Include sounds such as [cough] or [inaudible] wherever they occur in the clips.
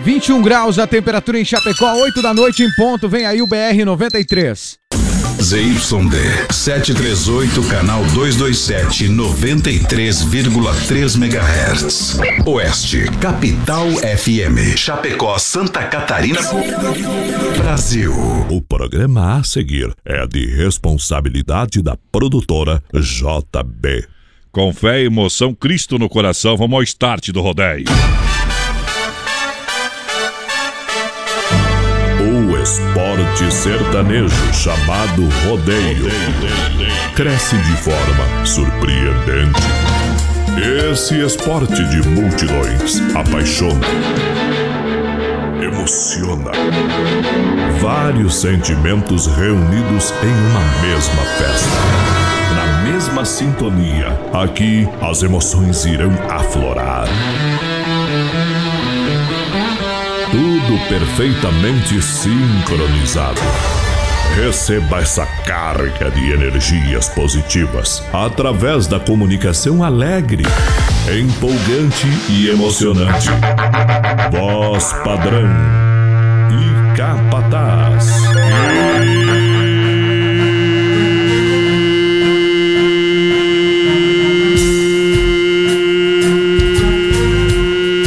21 graus a temperatura em Chapecó, 8 da noite em ponto. Vem aí o BR 93. ZYD 738, canal 227, 93,3 MHz. Oeste, Capital FM. Chapecó, Santa Catarina. Brasil. O programa a seguir é de responsabilidade da produtora JB. Com fé e emoção, Cristo no coração, vamos ao start do rodeio. Esporte sertanejo chamado rodeio cresce de forma surpreendente. Esse esporte de multidões apaixona, emociona. Vários sentimentos reunidos em uma mesma festa. Na mesma sintonia, aqui as emoções irão aflorar. Perfeitamente sincronizado. Receba essa carga de energias positivas através da comunicação alegre, empolgante e emocionante. Voz padrão e capataz.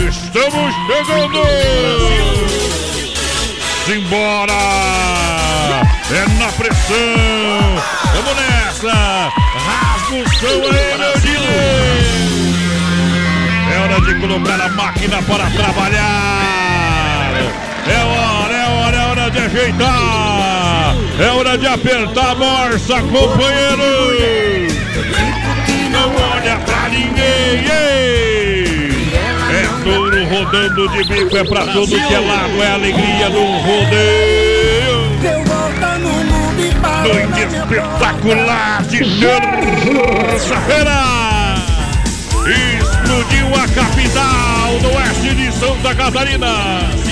Estamos chegando! Simbora! É na pressão! Vamos nessa! Rasga o som aí, meu dealer! É hora de colocar a máquina para trabalhar! É hora, é hora, é hora de ajeitar! É hora de apertar a morsa, companheiro! Não olha pra ninguém! Rodando de bico, é pra todo que é lado, é a alegria do rodeio! Noite espetacular de terça-feira! Explodiu a capital do oeste de Santa Catarina!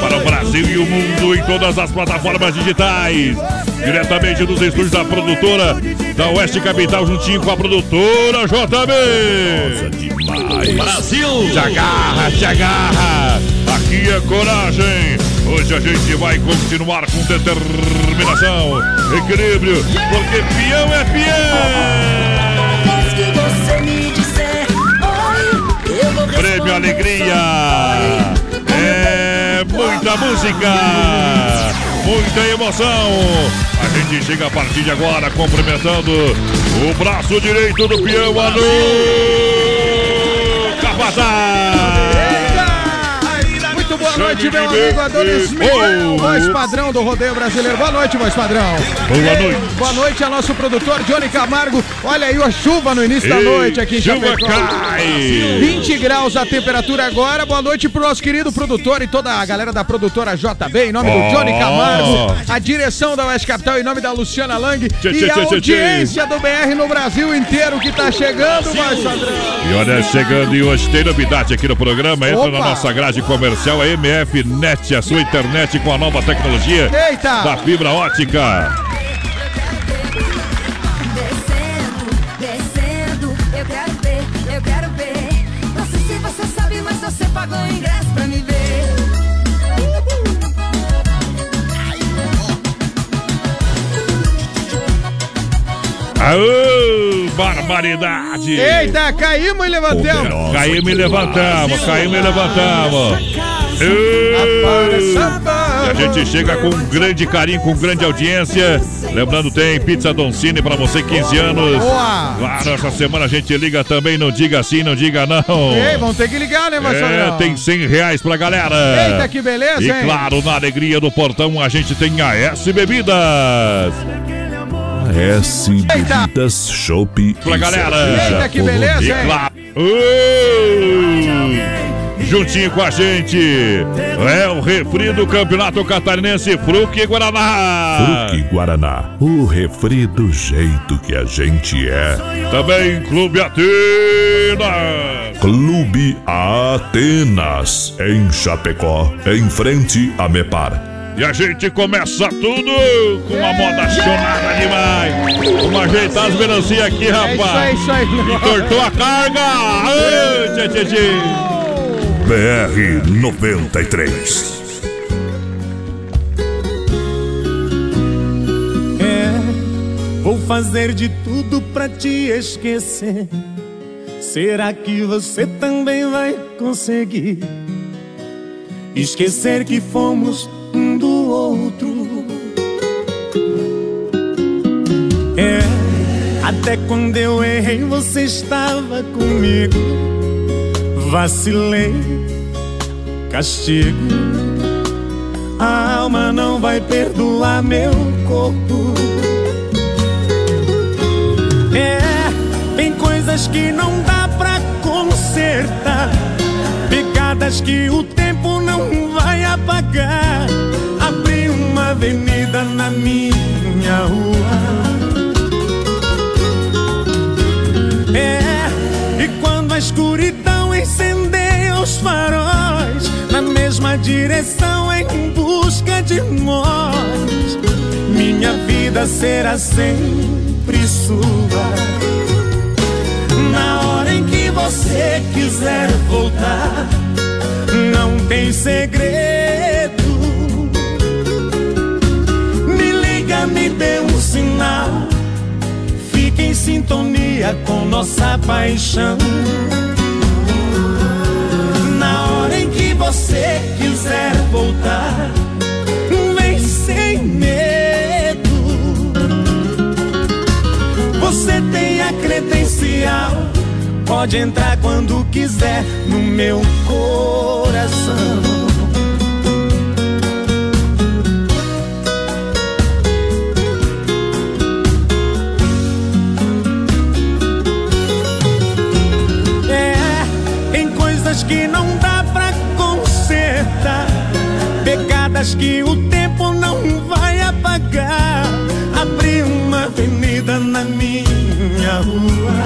Para o Brasil e o mundo em todas as plataformas digitais. Diretamente dos estúdios da produtora da Oeste Capital, juntinho com a produtora JB. Demais. Brasil! Te agarra, te agarra! Aqui é coragem! Hoje a gente vai continuar com determinação, equilíbrio, porque peão é peão! que você me disser oi, eu vou Prêmio Alegria! Muita música! Muita emoção! A gente chega a partir de agora cumprimentando o braço direito do peão, Anu Capataz! Noite, meu amigo Adonis. Miguel, voz padrão do rodeio brasileiro. Boa noite, voz padrão. Boa noite! Boa noite a nosso produtor Johnny Camargo. Olha aí a chuva no início da Ei, noite aqui em chuva Chapecó. cai. 20 graus a temperatura agora. Boa noite pro nosso querido produtor e toda a galera da produtora JB, em nome Oh. do Johnny Camargo, a direção da Oeste Capital, em nome da Luciana Lang Tchê, e tchê, a tchê, tchê, audiência do BR no Brasil inteiro que tá chegando, voz padrão. E olha, chegando e hoje tem novidade aqui no programa. Entra Opa. na nossa grade comercial, a MF Net, a sua internet com a nova tecnologia Eita! da fibra ótica. Descendo, descendo, eu quero ver, eu quero ver. Não sei se você sabe, mas você pagou o ingresso pra me ver. Aô, barbaridade! Eita, caímos e levantamos. Caímos e levantamos, caímos e levantamos. Para E a gente chega com um grande carinho, com grande audiência. Lembrando, tem Pizza Doncini pra você, 15 anos. Boa. Claro, essa semana a gente liga também, não diga sim, não diga não. Ei, vamos ter que ligar, né, voz É, tem 100 reais pra galera. Eita, que beleza, E hein? claro, na alegria do portão a gente tem a S Bebidas. S Bebidas, Chopp Pra e galera. Eita, que beleza, E hein? claro. Ô, Juntinho com a gente é o refri do Campeonato Catarinense Fruque Guaraná. Fruque Guaraná, o refri do jeito que a gente é. Também Clube Atenas. Clube Atenas, em Chapecó, em frente a Mepar. E a gente começa tudo com uma moda chonada demais. Vamos ajeitar as melancias aqui, É isso aí, rapaz. isso aí. E cortou a carga. Ô, tchê, tchê, tchê. BR 93. É, vou fazer de tudo pra te esquecer. Será que você também vai conseguir esquecer que fomos um do outro? É, até quando eu errei, você estava comigo. Vacilei, castigo. A alma não vai perdoar meu corpo. É, tem coisas que não dá pra consertar. Pegadas que o tempo não vai apagar. Abri uma avenida na minha rua. É, e quando a escuridão os faróis, na mesma direção em busca de nós, minha vida será sempre sua. Na hora em que você quiser voltar, não tem segredo. Me liga, me dê um sinal. Fique em sintonia com nossa paixão. Você quiser voltar, vem sem medo. Você tem a credencial, pode entrar quando quiser no meu coração. Pegadas que o tempo não vai apagar. Abri uma avenida na minha rua.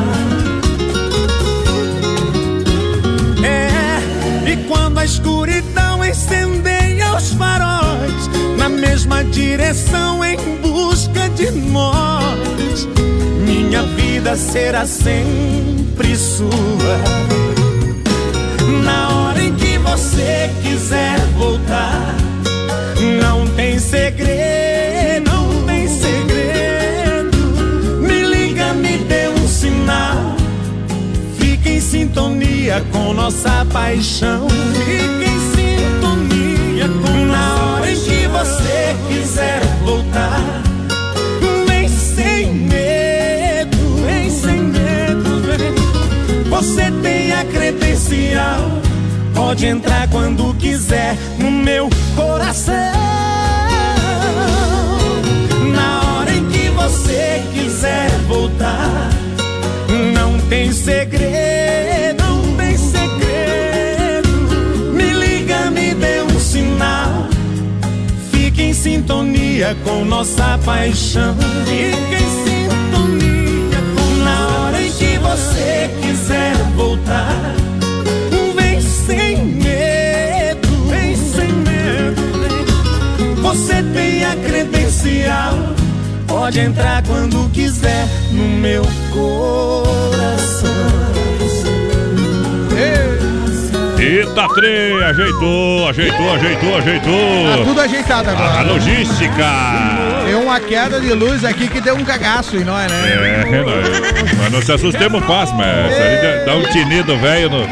É, e quando a escuridão incendeia os faróis, na mesma direção em busca de nós, minha vida será sempre sua. Na hora em que você quiser voltar, tem segredo, não tem segredo. Me liga, me dê um sinal. Fique em sintonia com nossa paixão. Fique em sintonia com Na hora em que você quiser voltar, vem sem medo, vem sem medo, vem. Você tem a credencial, pode entrar quando quiser no meu coração. Você quiser voltar, não tem segredo, não tem segredo. Me liga, me dê um sinal. Fique em sintonia com nossa paixão. Fique em sintonia com Na hora em que você quiser voltar, vem sem medo, vem sem medo. Você tem a credencial, pode entrar quando quiser no meu coração. Eita, tre, ajeitou, ajeitou, ajeitou, Tá ajeitou. tudo ajeitado A agora. logística. Deu uma queda de luz aqui que deu um cagaço em nós, né? É, nós, nós não se assustemos fácil, mas dá um tinido velho no-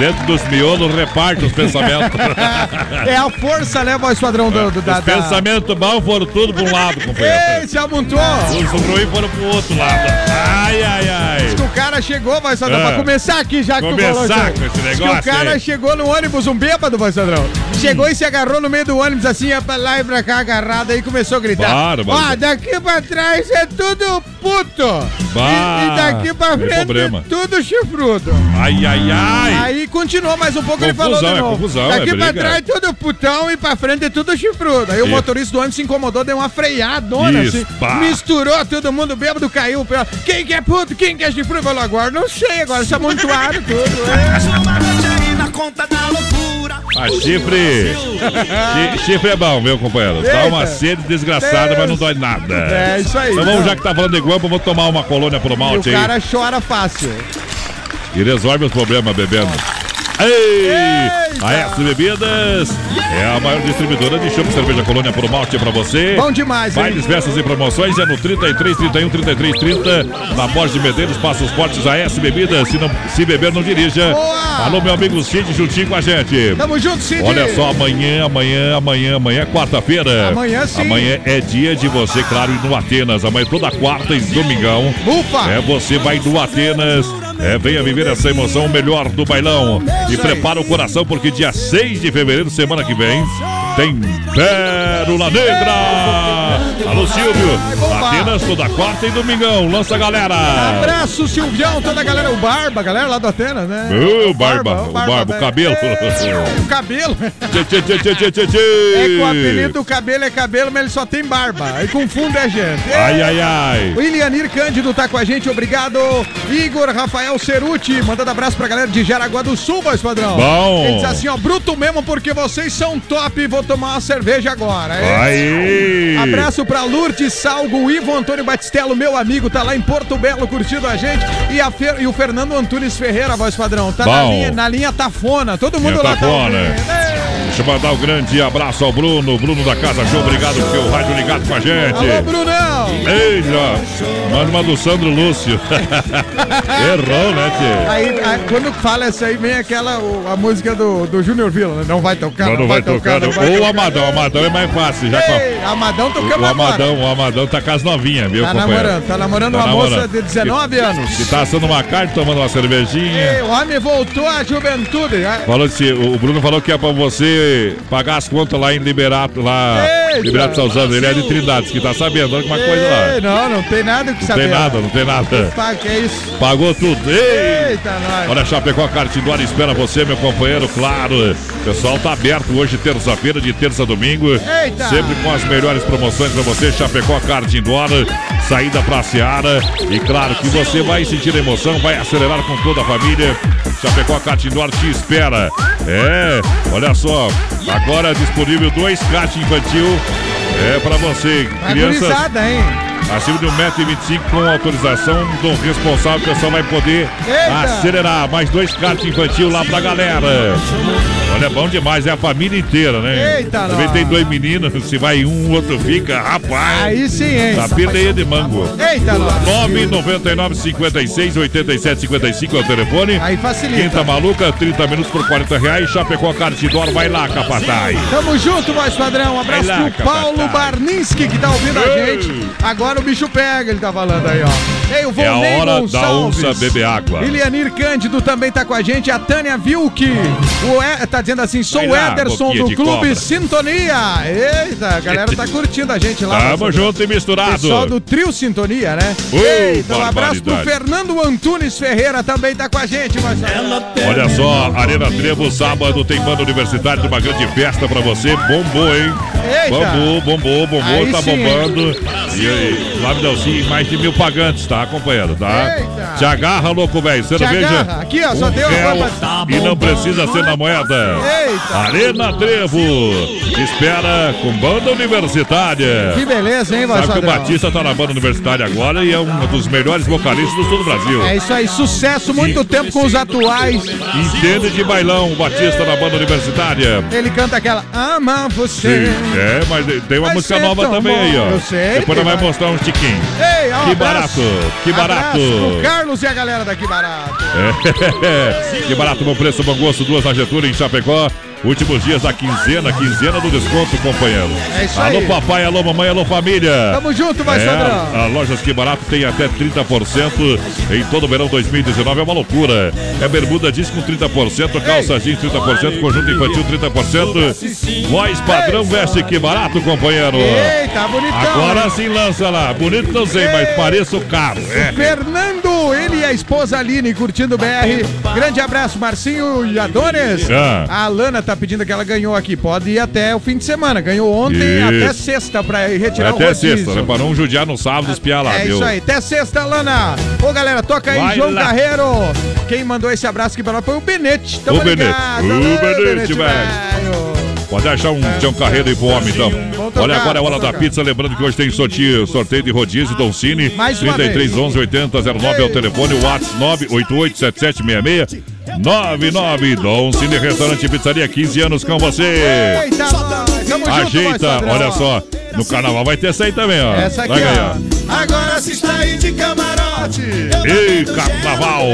dentro dos miolos, reparte os pensamentos. [laughs] É a força, né, voz padrão do, do, da, Os da... pensamentos bons foram tudo para um lado, companheiro. Ei, se amontou! Os ruins foram pro outro lado. Ai, ai, ai. O cara chegou, voz padrão, É. pra começar aqui já que tu Começar falou aí. com esse Diz que negócio o cara aí. chegou no ônibus, um bêbado, voz padrão. Chegou e se agarrou no meio do ônibus, assim, ia pra lá e pra cá, agarrado, aí começou a gritar. Bárbaro. Ó, daqui pra trás é tudo puto! Bah, e, e daqui pra frente problema. tudo chifrudo. Ai, ai, ai. Aí continuou mais um pouco, ele falou Confusão, de é novo. confusão, Daqui é pra briga. trás tudo putão e pra frente é tudo chifrudo. Aí o Isso. motorista do ônibus se incomodou, deu uma freadona Isso, assim. pá. Misturou todo mundo bêbado, caiu. Quem que é puto? Quem que é chifrudo? Falou agora, não sei, agora se amontoaram tudo. A chifre. Chi- chifre é bom, meu companheiro. Dá uma Eita. sede desgraçada, mas não dói nada. É, isso aí. Então vamos, já que tá falando de guampa, vou tomar uma colônia pro o malte aí. cara chora fácil. E resolve os problemas bebendo. Ei! A S Bebidas é a maior distribuidora de chopp cerveja colônia por malte pra você. Bom demais, hein? Bailes, festas e promoções é no 33, 31, 33, 30. Na Borges de Medeiros, Passos Fortes, a S Bebidas. Se, não, se beber, não dirija. Boa! Alô, meu amigo Cid, juntinho com a gente. Tamo junto, Cid. Olha só, amanhã, amanhã, amanhã, amanhã, é quarta-feira. Amanhã sim. Amanhã é dia de você, claro, ir no Atenas. Amanhã toda quarta e domingão. Ufa! É, você vai do Atenas. É, venha viver essa emoção, melhor do bailão. E prepara o coração, porque dia 6 de fevereiro, semana que vem, tem Pérola Negra. Alô, Silvio. Atenas toda quarta e domingão. Lança a galera. Abraço, Silvião, toda a galera, o Barba, a galera lá do Atenas, né? Ô, Barba, o Barba, o cabelo. [laughs] O cabelo. Tchê, tchê, tchê, tchê, tchê, tchê. É que o apelido do cabelo é cabelo, mas ele só tem barba. Aí confunde a gente. Ai, ai, ai. O Ilianir Cândido tá com a gente, obrigado. Igor Rafael Ceruti, mandando abraço pra galera de Jaraguá do Sul, voz padrão. Bom. Ele diz assim, ó, bruto mesmo porque vocês são top, vou tomar uma cerveja agora. É. Aí. Abraço pra Lourdes Salgo, o Ivo Antônio Batistello, meu amigo, tá lá em Porto Belo curtindo a gente. E, a Fer- e o Fernando Antunes Ferreira, voz padrão, tá na linha, na linha Tafona. Todo mundo lá tá Tafona. É. Deixa eu mandar um grande abraço ao Bruno, Bruno da Casa Show. Obrigado por ter o rádio ligado com a gente. Alô, Brunão! Eita, manda uma do Sandro Lúcio. [laughs] Errou, né, tio? Aí, aí, quando fala isso aí, vem aquela, o- a música do, do Júnior Vila, né? Não vai tocar, Mas não, vai tocar, não vai Ou o tocar. Amadão, o Amadão é mais fácil. Já com Ei, Amadão tocamos o agora. Amadão, o Amadão tá com as novinhas, viu, Tá companheiro? namorando, tá namorando Tá uma namorando. moça de 19 anos. Que tá assando uma carne, tomando uma cervejinha. Ei, o homem voltou à juventude. né? Falou assim, o Bruno falou que é pra você pagar as contas lá em Liberato, lá. Eita. Liberato Salzano, ele é de Trindade, que tá sabendo, olha uma coisa lá. Não, não tem nada que Não saber. tem nada, não tem nada. Pá, que é isso? Pagou tudo. Ei! Eita, nós. Olha, Chapecó Cartidora espera você, meu companheiro, claro. O pessoal tá aberto hoje, terça-feira, de terça a domingo. Eita! Sempre com as melhores promoções pra você, Chapecó Cartidora, saída pra Seara. E claro que você vai sentir emoção, vai acelerar com toda a família. Chapecó Cartidora te espera. É, olha só, agora disponível dois kart infantil. É pra você, gurizada, hein? Acima de 1,25m com autorização do responsável, o pessoal vai poder Eita! acelerar. Mais dois cartas infantil lá pra galera. Olha, é bom demais, é a família inteira, né? Eita, Também tem dois meninos, se vai um, o outro fica, rapaz. Aí sim, hein? Tá peleia de mango. Eita, nós. 999 56 87 55 é o telefone. Aí facilita. Quinta maluca, 30 minutos por 40 reais. Chapecó Cartidor, vai lá, capataz. Tamo junto, voz padrão. Um abraço lá, pro Paulo. Barninski, que tá ouvindo a Ei. gente. Agora o bicho pega, ele tá falando aí, ó. Ei, o É a hora da Gonçalves. onça beber água. Ilianir Cândido também tá com a gente. A Tânia Vilk. O e... Tá dizendo assim, sou o Ederson do Clube cobra. Sintonia. Eita, a galera tá curtindo a gente lá. Tamo junto e misturado. Pessoal do Trio Sintonia, né? Ô, Eita, um abraço pro. Fernando Antunes Ferreira também tá com a gente, padrão. Olha só, Arena Trevo, sábado tem banda universitária de uma grande festa pra você. Bombou, hein? Eita. Bombou, bombou, bombou, Aí tá sim, bombando. E aí, Flávio Delci, mais de mil pagantes, tá acompanhando, tá? Eita. Te agarra, louco, velho. Cerveja. agarra. Aqui, ó, só um deu a roupa. E não precisa ser na moeda. Eita. Arena Trevo, espera com banda universitária. Que beleza, hein, voz Sabe que o? Batista tá na banda universitária agora e é um dos melhores vocalistas do sul do Brasil. É isso aí, sucesso, muito tempo com os atuais. Entende de bailão, o Batista na banda universitária. Ele canta aquela Ama você. Sim, é, mas tem uma música ser nova também aí, ó. eu sei, Depois nós vai. mostrar um tiquinho. Ei, ó, Que abraço. barato, que barato. Pro Carlos e a galera daqui barato. [laughs] É. que barato, bom preço, bom gosto, duas na Getúlio, em Chapecó. Últimos dias da quinzena, quinzena do desconto, companheiro. É isso alô, aí. papai, alô, mamãe, alô, família. Tamo junto, vai, É, Sandrão. a Lojas Que Barato tem até 30% em todo o verão 2019, é uma loucura. É bermuda jeans com 30%, calça jeans 30%, conjunto infantil 30%. Voz padrão veste Que Barato, companheiro. Eita, bonitão. Agora sim lança lá. Bonito não sei, mas pareço caro. É. Fernando, e a esposa Aline curtindo o BR. Grande abraço, Marcinho e Adonis. Ah. A Alana tá pedindo que ela ganhou aqui. Pode ir até o fim de semana. Ganhou ontem Isso. até sexta pra ir retirar o Até rodízio. sexta, né? Pra não judiar no sábado, espiar lá, É viu? isso aí, até sexta, Lana. Ô, galera, toca aí, Vai João lá. Carreiro. Quem mandou esse abraço aqui pra nós foi o Benete. Tamo O Benete. O Benete, velho. Pode achar um Tião Carreiro aí pro homem, então. Olha, agora é a hora da pizza. Lembrando que hoje tem sorteio, sorteio de rodízio Don Cine. Mais uma 33 vez. 11 80 09 é o telefone. O WhatsApp 988 7766 99 Dom Cine Restaurante e Pizzaria, 15 anos com você. Eita, junto, Ajeita, olha só. No carnaval vai ter essa aí também, ó. Essa aqui, vai ganhar. ó. Agora se está aí de Ei, Carnaval!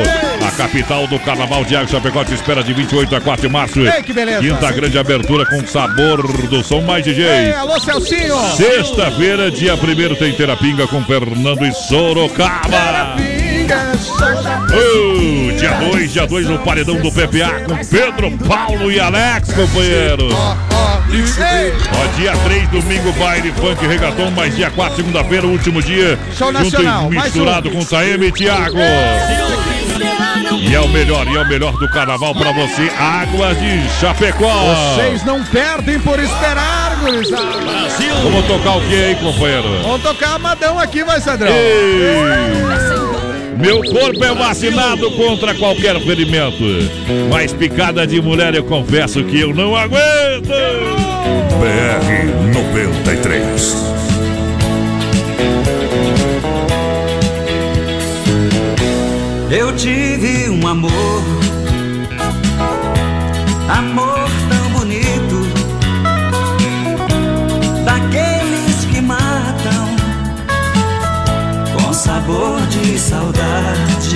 A capital do Carnaval de Chapecó te espera de 28 a 4 de março. Ei, que beleza. Quinta grande abertura com sabor do som mais Ei, DJ. alô, Celcinho. Sexta-feira, dia 1 tem Terapinga com Fernando e Sorocaba. Pinga, Sacha. Oh, dia 2, dia 2 no Paredão do PPA com Pedro, Paulo e Alex, companheiro. Ó. Ei, dia 3, domingo, baile, funk, regatão, mas dia 4, segunda-feira, último dia. Show junto nacional, misturado um. com Taeme e Thiago. E é o melhor, e é o melhor do carnaval pra você, Águas de Chapecó. Vocês não perdem por esperar, gurizada. Vamos tocar o que aí, companheiro? Vamos tocar amadão aqui, vai, Sadrão. Meu corpo é vacinado contra qualquer ferimento. Mas picada de mulher eu confesso que eu não aguento. BR 93. Eu tive um amor, amor sabor de saudade.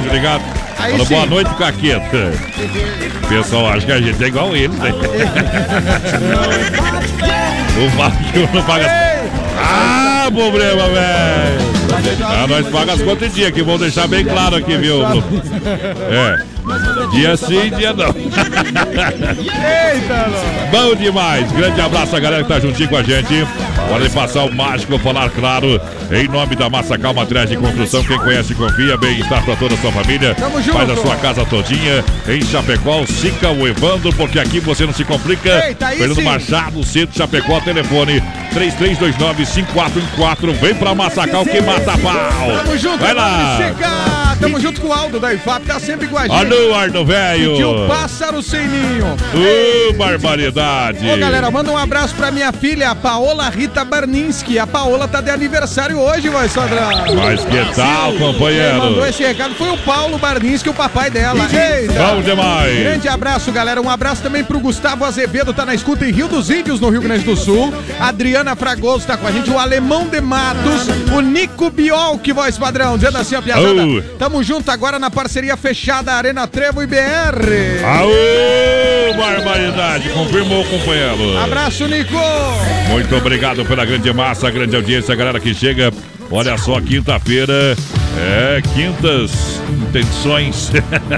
Rádio ligado. Aí sim. boa noite, Caqueta. O pessoal acha que a gente é igual ele, né? o Fábio não paga. Ah, problema, velho. Ah, nós pagamos as contas em dia, que vão deixar bem claro aqui, viu? É. Dia sim, dia não. Eita. [laughs] Bom demais. Grande abraço a galera que tá juntinho com a gente. Hora de passar o mágico, falar claro, em nome da Massacal Materiais de Construção. Quem conhece, confia. Bem-estar pra toda a sua família. Tamo junto. Faz a sua casa todinha em Chapecó. Sica o Evandro, porque aqui você não se complica. Eita, aí Fernando sim. Machado, Centro Chapecó, telefone 3329-5414. Vem pra Massacal que mata pau. Tamo junto, Vai lá. Tamo junto com o Aldo da IFAP, tá sempre com a gente. Alô, Arno Velho. Tio Pássaro Sem Ninho. Ô, barbaridade. Ô galera, manda um abraço pra minha filha, a Paola Rita Barninski. A Paola tá de aniversário hoje, vai, Sandra. Mas que tal, Quem mandou companheiro? esse recado foi o Paulo Barninski, o papai dela. Eita. Bom demais. Grande abraço, galera. Um abraço também pro Gustavo Azevedo, tá na escuta em Rio dos Índios, no Rio Grande do Sul. Adriana Fragoso tá com a gente, o Alemão de Matos, o Nico Biol, que voz padrão, dizendo assim, ó, piazada. Oh. Tamo junto agora na parceria fechada Arena Trevo e BR. Aô, barbaridade. Confirmou, companheiro. Abraço, Nico. Muito obrigado pela grande massa, grande audiência, galera que chega. Olha só, quinta-feira. É, quintas intenções.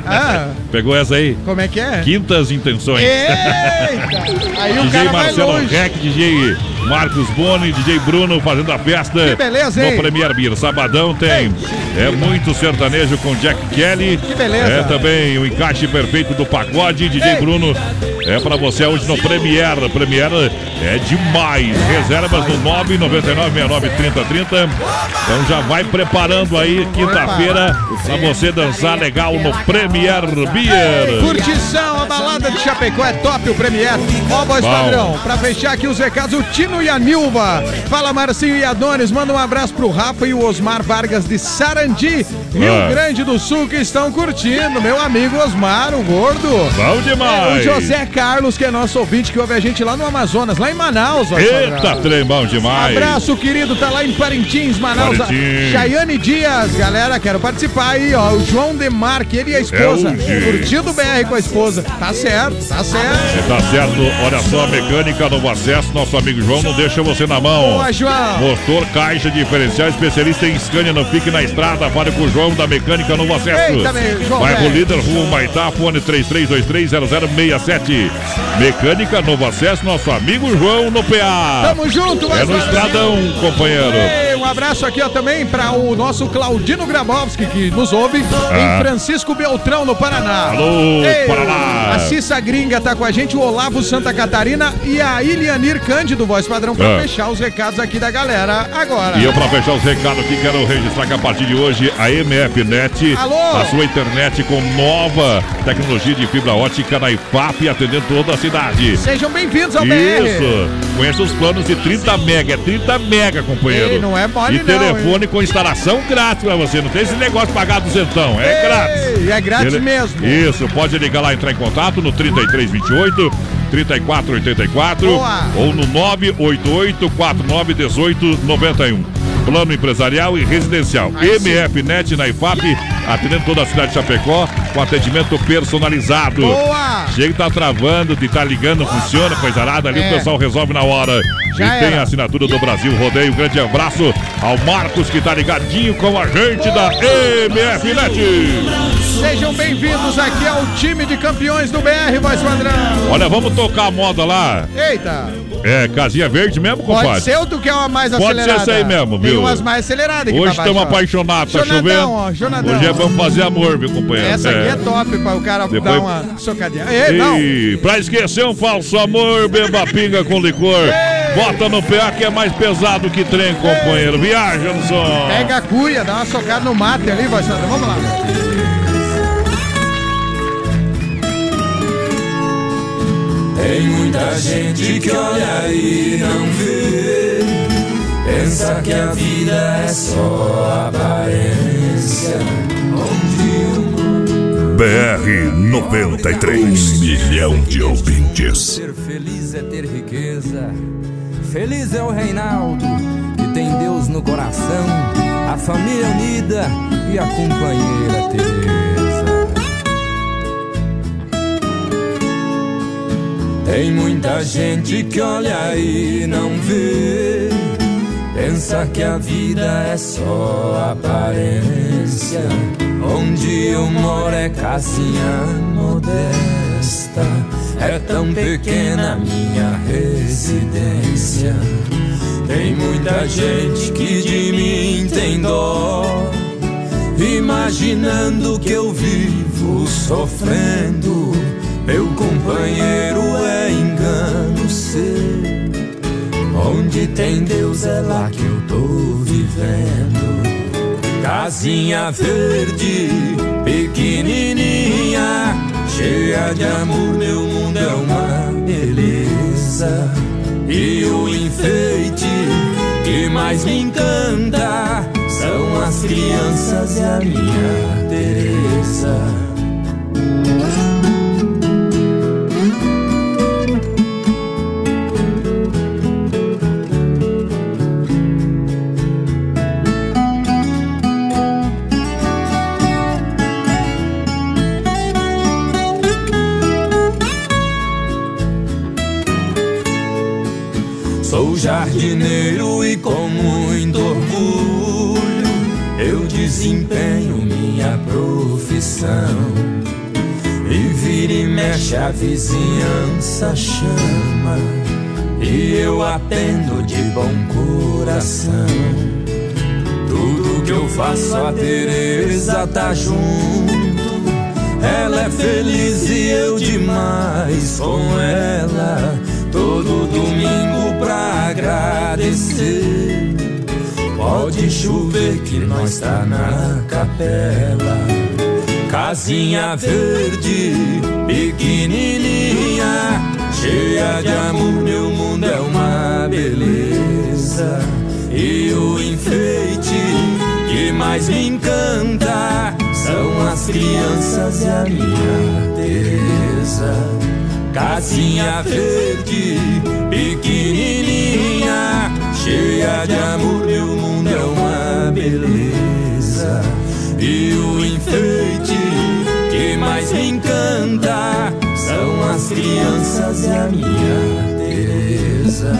Ah, [laughs] Pegou essa aí? como é que é? Quintas intenções. Eita! Aí o [laughs] DJ cara vai Marcelo longe. Rec, DJ Marcos Boni, DJ Bruno fazendo a festa. Que beleza, hein? No Premier Beer. Sabadão tem é muito sertanejo com Jack Kelly. Que beleza. É também o encaixe perfeito do pagode, DJ Ei. Bruno. É pra você hoje no Premier. Premier é demais. Reservas no 999693030. Então já vai preparando aí quinta-feira pra você dançar legal no Premier Beer. Curtição, a balada de Chapecó é top, o Premier. Ó, voz padrão, pra fechar aqui os recados, o Tino e a Nilva. Fala, Marcinho e Adonis, manda um abraço pro Rafa e o Osmar Vargas de Sarandi, Rio. Grande do Sul, que estão curtindo. Meu amigo Osmar, o gordo. Bom É, o demais. José Carlos, que é nosso ouvinte, que ouve a gente lá no Amazonas, lá em Manaus. voz Eita, trem bom demais. Abraço, querido, tá lá em Parintins, Manaus. Parintins. Chayane Dias, galera, quero participar aí, ó. O João Demarque, ele e a esposa. É. Curtindo BR com a esposa. Tá certo, tá certo. Tá certo, olha só, a mecânica Novo Acesso, nosso amigo João não deixa você na mão. Boa, João. Motor, caixa diferencial, especialista em Scania, não fique na estrada, fale com o João da Mecânica Novo Acesso. Eita, meu, João, Bairro. Líder, Rua Maitá, fone 33230067. Mecânica Novo Acesso, nosso amigo João no PA. Tamo junto, É no. Estradão, companheiro. Ei, um abraço aqui ó, também para o nosso Claudino Grabowski, que nos ouve Ah. em Francisco Beltrão, no Paraná. Alô, Paraná. A Cissa Gringa tá com a gente, o Olavo Santa Catarina e a Ilianir Cândido, voz padrão, pra Ah. fechar os recados aqui da galera agora. E eu, para fechar os recados aqui, quero registrar que a partir de hoje a MF Net, Alô? a sua internet com nova tecnologia de fibra ótica na IFAP, atendendo toda a cidade. Sejam bem-vindos ao BR. Isso! Conheça os planos de 30 mega, é 30 mega, companheiro. Ei, não é E não, telefone com instalação grátis pra você. Não tem esse negócio de pagar duzentão, é Ei, grátis. é grátis mesmo. Isso, pode ligar lá, entrar em contato no 3328 3484 Boa. ou no 988 491891. Plano empresarial e residencial. Aí sim. MF Net na IFAP, atendendo toda a cidade de Chapecó, com atendimento personalizado. Boa! Chega e tá travando, de tá ligando, funciona, coisa arada ali, É. o pessoal resolve na hora. Já e tem era. a assinatura do Brasil Rodeio. Um grande abraço ao Marcos que tá ligadinho com a gente da MF Net. Sejam bem-vindos aqui ao time de campeões do BR, voz padrão. Olha, vamos tocar a moda lá. Eita, É, casinha verde mesmo, pode compadre? ser ou tu quer uma mais Pode ser acelerada? essa aí mesmo, Tem viu? umas mais aceleradas aqui Hoje estamos apaixonados, tá chovendo. ó, Jonadão. Hoje é vamos fazer amor, viu, companheiro? Essa aqui é top pra o cara Depois- dar uma socadinha. Ei, não. E pra esquecer um falso amor, beba pinga com licor. Bota no PA que é mais pesado que trem, companheiro. Viaja no som. Pega a cuia, dá uma socada no mate ali, padrão. Vamos lá. Tem muita gente que olha e não vê. Pensa que a vida é só aparência. Onde o BR 93. Um milhão de ouvintes. ser feliz é ter riqueza. Feliz é o Reinaldo, que tem Deus no coração, a família unida e a companheira Teresa. Tem muita gente que olha e não vê. Pensa que a vida é só aparência. Onde eu moro é casinha modesta. É tão pequena minha residência. Tem muita gente que de mim tem dó. Imaginando que eu vivo sofrendo. Meu companheiro é engano seu. Onde tem Deus é lá que eu tô vivendo. Casinha verde, pequenininha, cheia de amor, meu mundo é uma beleza. E o enfeite que mais me encanta são as crianças e a minha Teresa. Jardineiro e com muito orgulho eu desempenho minha profissão. E vira e mexe a vizinhança chama e eu atendo de bom coração. Tudo que eu faço a Teresa tá junto. Ela é feliz e eu demais com ela. Todo domingo pra agradecer. Pode chover que nós tá na capela. Casinha verde, pequenininha, cheia de amor, meu mundo é uma beleza. E o enfeite que mais me encanta são as crianças e a minha Teresa. Casinha verde, pequenininha, cheia de amor, meu mundo é uma beleza. E o enfeite que mais me encanta são as crianças e a minha Teresa.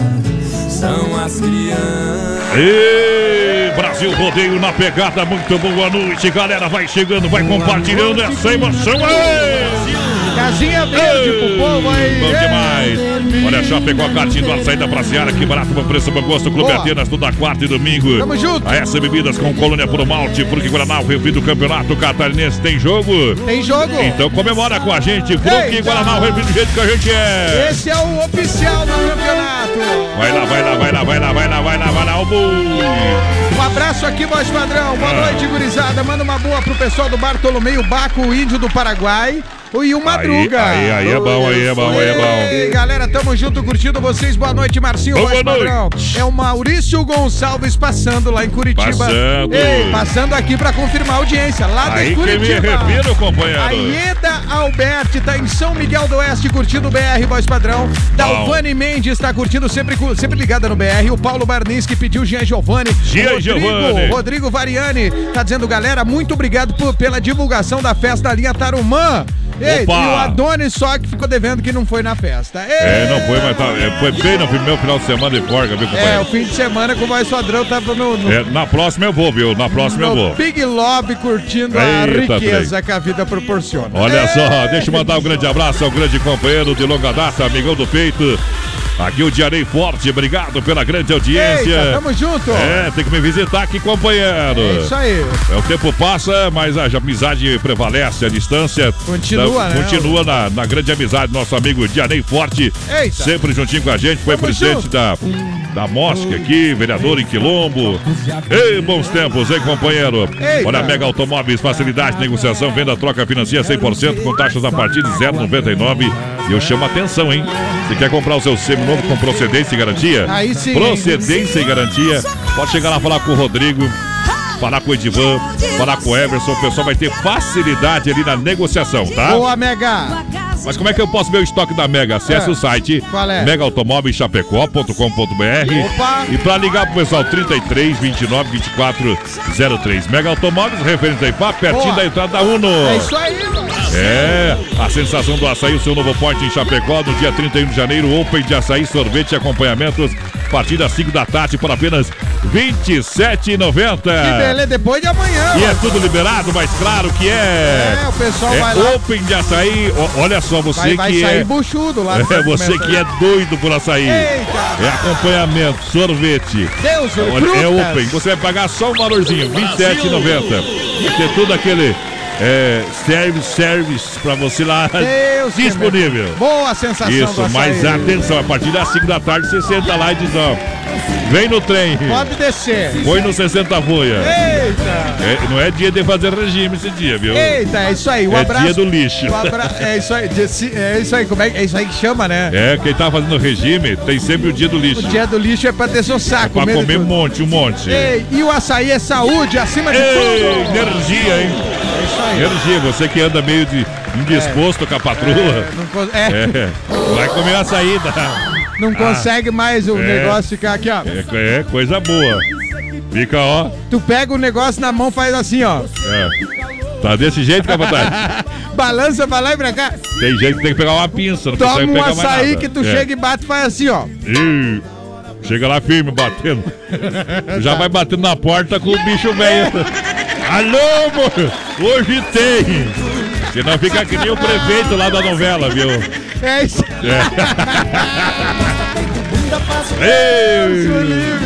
São as crianças. E Brasil Rodeio na pegada, muito boa noite, galera. Vai chegando, vai compartilhando essa emoção aí. Casinha verde pro povo aí. Bom demais. Olha só, pegou a cartinha do ar, saída pra Seara, que barato, bom preço, bom gosto. Clube Boa. Atenas, toda quarta e domingo. Tamo junto. A S Bebidas com colônia por malte, porque Guaraná, o refri do campeonato catarinense tem jogo. Tem jogo. Então comemora com a gente, Fruque. Guaraná, o refri do jeito que a gente é. Esse é o oficial do campeonato. Vai lá, vai lá, vai lá, vai lá, vai lá, vai lá, vai lá, o. Um abraço aqui, voz padrão. Boa Ah. noite, gurizada. Manda uma boa pro pessoal do Bartolomeu Baco, o índio do Paraguai. E o Madruga. Aí, aí é bom, aí é bom, aí é bom. Ei, galera, tamo junto curtindo vocês. Boa noite, Marcinho, Boa voz noite. padrão. É o Maurício Gonçalves passando lá em Curitiba. Passando. Ei, passando aqui pra confirmar a audiência. Lá de Aí que me Curitiba. refiro, companheiro. A Ieda Alberti tá em São Miguel do Oeste curtindo o BR Voz Padrão. Dalvani Mendes tá curtindo sempre, sempre ligada no BR. O Paulo Barnins que pediu Jean Giovanni. Jean Giovanni. Rodrigo Variani tá dizendo, galera, muito obrigado por- pela divulgação da festa da linha Tarumã. Ei, Opa. e o Adonis só que ficou devendo que não foi na festa. É, não foi, mas tá, é, foi bem no primeiro final de semana de forga, viu, É, o companheiro? fim de semana com o Voz Padrão tava no, no, É, na próxima eu vou, viu? Na próxima eu no vou. Big Love curtindo a Eita, riqueza que a vida proporciona. Olha É. só, deixa eu mandar um grande abraço ao grande companheiro de longa data, amigão do peito. Aqui o Diarei Forte, obrigado pela grande audiência. Eita, tamo junto. É, tem que me visitar aqui, companheiro. É isso aí. É, o tempo passa, mas a amizade prevalece, a distância Continua, da- né? Continua na, na grande amizade, nosso amigo Dianei Forte, Eita. sempre juntinho com a gente, foi Tamo presidente junto. da, da Mosca aqui, vereador em Quilombo. Ei, bons tempos, hein, companheiro? Eita. Olha, Mega Automóveis, facilidade, negociação, venda, troca financia 100% com taxas a partir de 0,99. E eu chamo a atenção, hein? Você quer comprar o seu seminovo com procedência e garantia? Aí sim. Procedência e garantia. Pode chegar lá falar com o Rodrigo falar com o Edivan, falar com o Everson, o pessoal vai ter facilidade ali na negociação, tá? Boa, Mega. Mas como é que eu posso ver o estoque da Mega? Acesse É. o site é? megaautomóveischapecó.com.br e para ligar pro pessoal 33 29 24 03. Mega Automóveis, referente aí, pá, pertinho Boa. da entrada da Uno. É isso aí, mano. É, a sensação do açaí, o seu novo porte em Chapecó, no dia 31 de janeiro, Open de açaí, sorvete e acompanhamentos, a partir das 5 da tarde, por apenas R$ 27,90. Que beleza, depois de amanhã. E é tudo liberado, mas claro que é. É, o pessoal É vai lá. Open de açaí. O- olha só, você Vai, vai que sair é. buchudo lá. [laughs] É, você que é doido por açaí. Eita. É acompanhamento, sorvete. Deus, Olha, é frutas. Open. Você vai pagar só um valorzinho, R$ 27,90. Vai ter tudo aquele é, service, service pra você lá Deus que disponível. Boa sensação Isso, mas atenção, a partir das 5 da tarde você senta lá e diz, ó, vem no trem, Pode descer. põe no 60 folha. Eita. É, não é dia de fazer regime esse dia, viu? Eita, é isso aí. Um É abraço. dia do lixo. abra- [laughs] É isso aí. É isso aí. Como é, é isso aí que chama, né? É, quem tá fazendo regime tem sempre o dia do lixo. O dia do lixo é pra ter seu saco. Pra medo de comer um monte, um monte. Ei, e o açaí é saúde acima de Ei, tudo. energia, hein? É isso aí. Energia, você que anda meio de indisposto com a patroa. Não, co- é, É, vai comer uma saída. não consegue mais o é. negócio ficar aqui, ó. É, é coisa boa. Fica, ó. Tu pega o negócio na mão, faz assim, ó. É. Tá desse jeito, capataz? [laughs] Balança pra lá e pra cá. Tem gente que tem que pegar uma pinça, não Toma consegue um pegar mais açaí nada. que tu É. chega e bate e faz assim, ó. Ih, chega lá firme, batendo. [laughs] Já vai batendo na porta com o bicho velho. [laughs] Alô, amor, hoje tem. Senão fica que nem o prefeito lá da novela, viu? É isso. faço. Ei!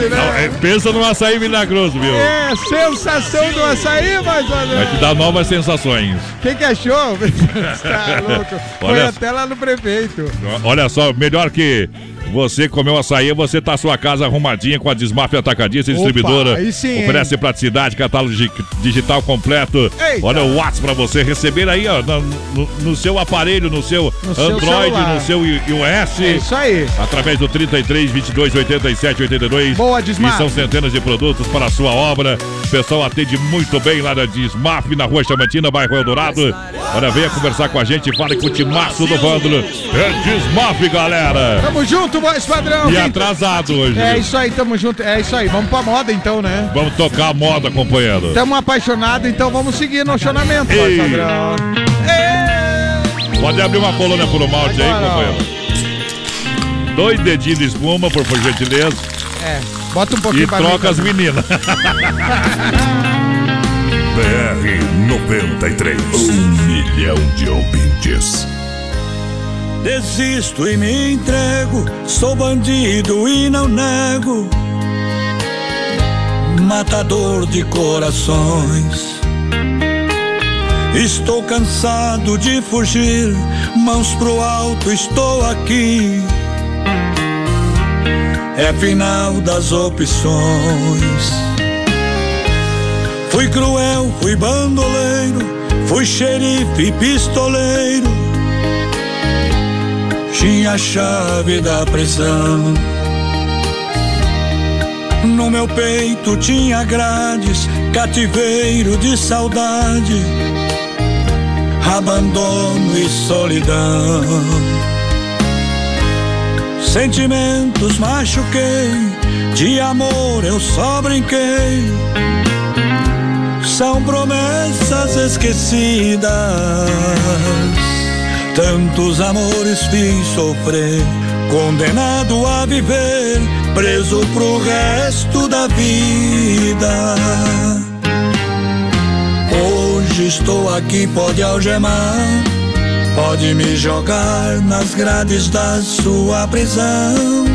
Né? É, pensa num açaí milagroso, viu? É, sensação do açaí, mas olha. Vai te dar novas sensações. Quem que achou? [laughs] tá louco. Foi Olha- até lá no prefeito. Olha só, melhor que você comer um açaí, você tá sua casa arrumadinha com a Desmaf Atacadista e Distribuidora. aí sim, Oferece praticidade, catálogo digi- digital completo. Eita. Olha o WhatsApp pra você receber aí, ó, no, no- seu aparelho, no seu No seu Android, celular. no seu iOS. É isso aí. Através do 33 22 87 82. Boa, Desmaf. E são centenas de produtos para a sua obra. O pessoal atende muito bem lá na Desmaf, na rua Chamantina, bairro Eldorado. Olha, venha conversar com a gente, fale com o Timaço do Vândalo. É Desmaf, galera. Tamo junto, voz padrão. E Quem- atrasado hoje. É isso aí, tamo junto. É isso aí, vamos pra moda então, né? Vamos tocar a moda, companheiro. Tamo apaixonado, então vamos seguir no acionamento, voz Ei. padrão. Ê! Pode abrir uma colônia por um malte aí, Agora, companheiro. Dois dedinhos de espuma, por, por gentileza. É, bota um pouquinho E pra mim troca as meninas. [laughs] [laughs] BR 93. Um milhão de ouvintes. Desisto e me entrego, sou bandido e não nego. Matador de corações. Estou cansado de fugir, mãos pro alto, estou aqui. É final das opções. Fui cruel, fui bandoleiro, fui xerife e pistoleiro. Tinha a chave da prisão. No meu peito tinha grades, cativeiro de saudade, abandono e solidão. Sentimentos machuquei, de amor eu só brinquei. São promessas esquecidas. Tantos amores fiz sofrer, condenado a viver, preso pro resto da vida. Hoje estou aqui, pode algemar, pode me jogar nas grades da sua prisão.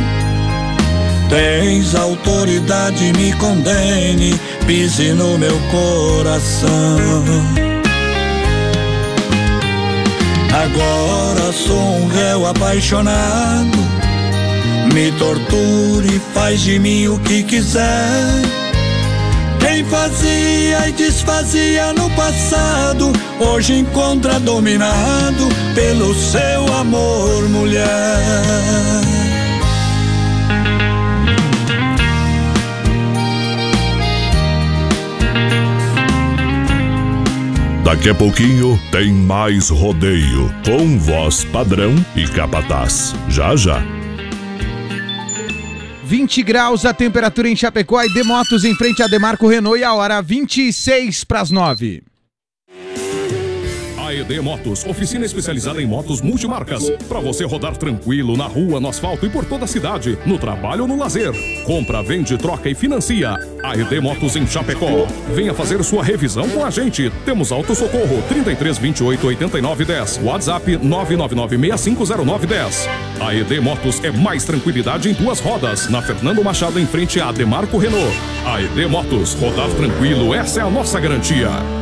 Tens autoridade, me condene, pise no meu coração. Agora sou um réu apaixonado. Me torture, faz de mim o que quiser. Quem fazia e desfazia no passado, hoje encontra dominado pelo seu amor, mulher. Daqui a pouquinho tem mais rodeio com voz padrão e capataz. Já já. 20 graus a temperatura em Chapecó e Demotos em frente a Demarco Renault e a hora 26 pras 9. AED Motos, oficina especializada em motos multimarcas. Para você rodar tranquilo na rua, no asfalto e por toda a cidade, no trabalho ou no lazer. Compra, vende, troca e financia. AED Motos em Chapecó. Venha fazer sua revisão com a gente. Temos auto socorro 33 28 89 10. WhatsApp 999 6509 10. AED Motos é mais tranquilidade em duas rodas. Na Fernando Machado em frente a Demarco Renault. AED Motos, rodar tranquilo, essa é a nossa garantia.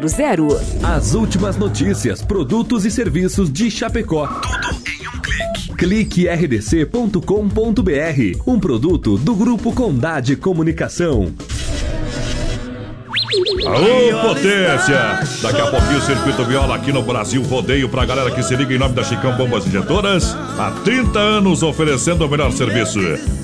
As últimas notícias, produtos e serviços de Chapecó. Tudo em um clique. Clique rdc.com.br, um produto do Grupo Condade Comunicação. Alô, potência! Daqui a pouquinho o Circuito Viola aqui no Brasil Rodeio pra galera que se liga em nome da Chicão Bombas Injetoras. Há 30 anos oferecendo o melhor serviço.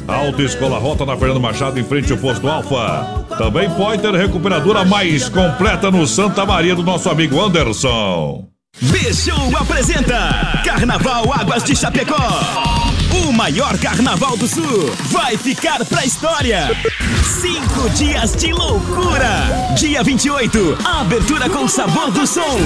Autoescola Rota na Fernando Machado em frente ao posto Alfa. Também Pointer Recuperadora mais completa no Santa Maria do nosso amigo Anderson. Bichão apresenta Carnaval Águas de Chapecó. O maior carnaval do sul vai ficar pra história. Cinco dias de loucura. Dia 28, abertura com sabor do som.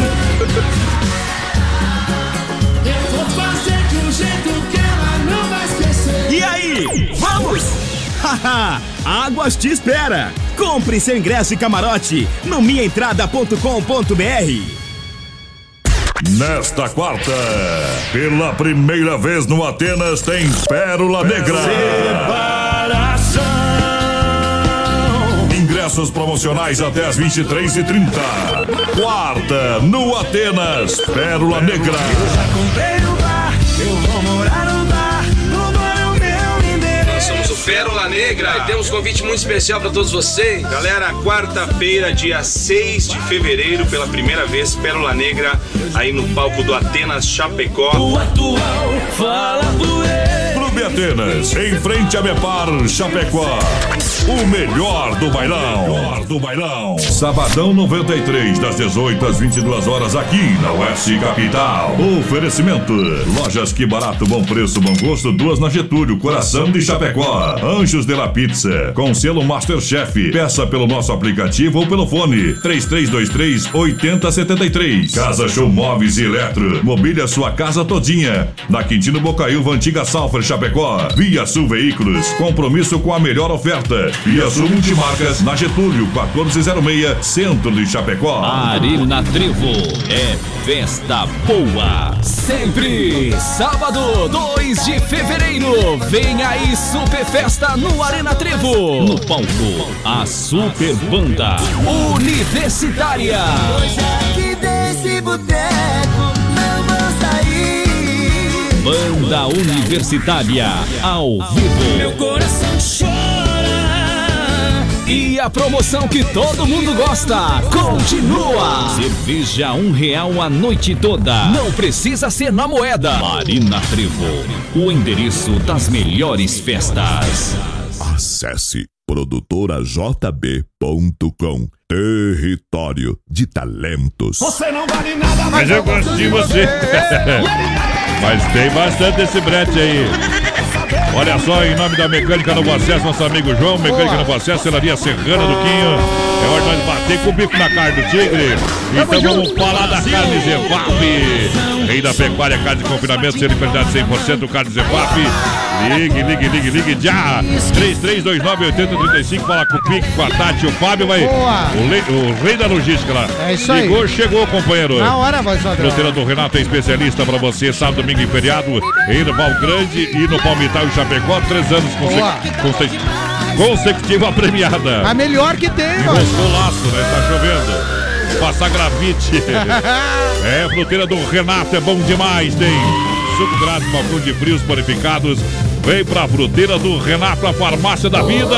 Eu vou fazer de um jeito que ela não vai esquecer. E aí, vamos? Haha, Águas te espera. Compre seu ingresso e camarote no minhaentrada.com.br. Nesta quarta, pela primeira vez no Atenas tem Pérola Negra. Ingressos promocionais até as 23h30. Quarta, no Atenas, Pérola Negra. Comprei o bar, eu vou morar Pérola Negra e temos um convite muito especial para todos vocês. Galera, quarta-feira, dia 6 de fevereiro, pela primeira vez, Pérola Negra, aí no palco do Atenas Chapecó. O atual fala por ele. Atenas, em frente a Bepar, Chapecó. O melhor do bailão. Melhor do bailão. Sabadão 93, das 18 às 22 horas, aqui na Oeste Capital. Oferecimento: Lojas Que Barato, Bom Preço, Bom Gosto, duas na Getúlio, Coração de Chapecó. Anjos de la Pizza, com selo Masterchef. Peça pelo nosso aplicativo ou pelo fone 3323 8073. Casa Show Móveis e Eletro. Mobília sua casa todinha. Na Quintino Bocaiúva, antiga Salfer Chapecó. Via Sul Veículos. Compromisso com a melhor oferta. Via Sul Multimarcas, na Getúlio, 1406, Centro de Chapecó. Arena Trevo é festa boa. Sempre. Sábado, 2 de fevereiro. Vem aí Super Festa no Arena Trevo. No palco, a Super Banda Universitária. Hoje aqui desse boteco. Banda Universitária ao vivo. Meu coração chora. E a promoção que todo mundo gosta continua. Cerveja um real a noite toda. Não precisa ser na moeda. Marina Trevo, o endereço das melhores festas. Acesse produtorajb.com Território de talentos. Você não vale nada, Mas eu gosto de você. [laughs] Mas tem bastante desse brete aí. Olha só, em nome da Mecânica Novo Acesso, nosso amigo João, Mecânica Novo Acesso, Celaria Serrana do Quinho. É hora de nós bater com o bico na carne do tigre. Então vamos falar da carne Zevap. Rei da pecuária, carne de confinamento, ser de qualidade 100%, carne Zevap. Ligue, ligue, ligue, ligue já. 3329-8035, fala com o Pique, com a Tati, o Fábio vai. O, lei- o rei da logística lá. É isso aí. Ligou, chegou, companheiro. Na hora, voz padrão. Fruteira do Renato é especialista para você, sábado, domingo e feriado, em Val Grande e no Palmital e Chapecó, três anos Boa. conse conse consecutiva premiada. A melhor que tem, voz. Roscou laço, né? Tá chovendo. Passar gravite. [laughs] é, fruteira do Renato é bom demais, tem suco grátis, balcão de frios purificados. Vem pra fruteira do Renato, a farmácia da vida.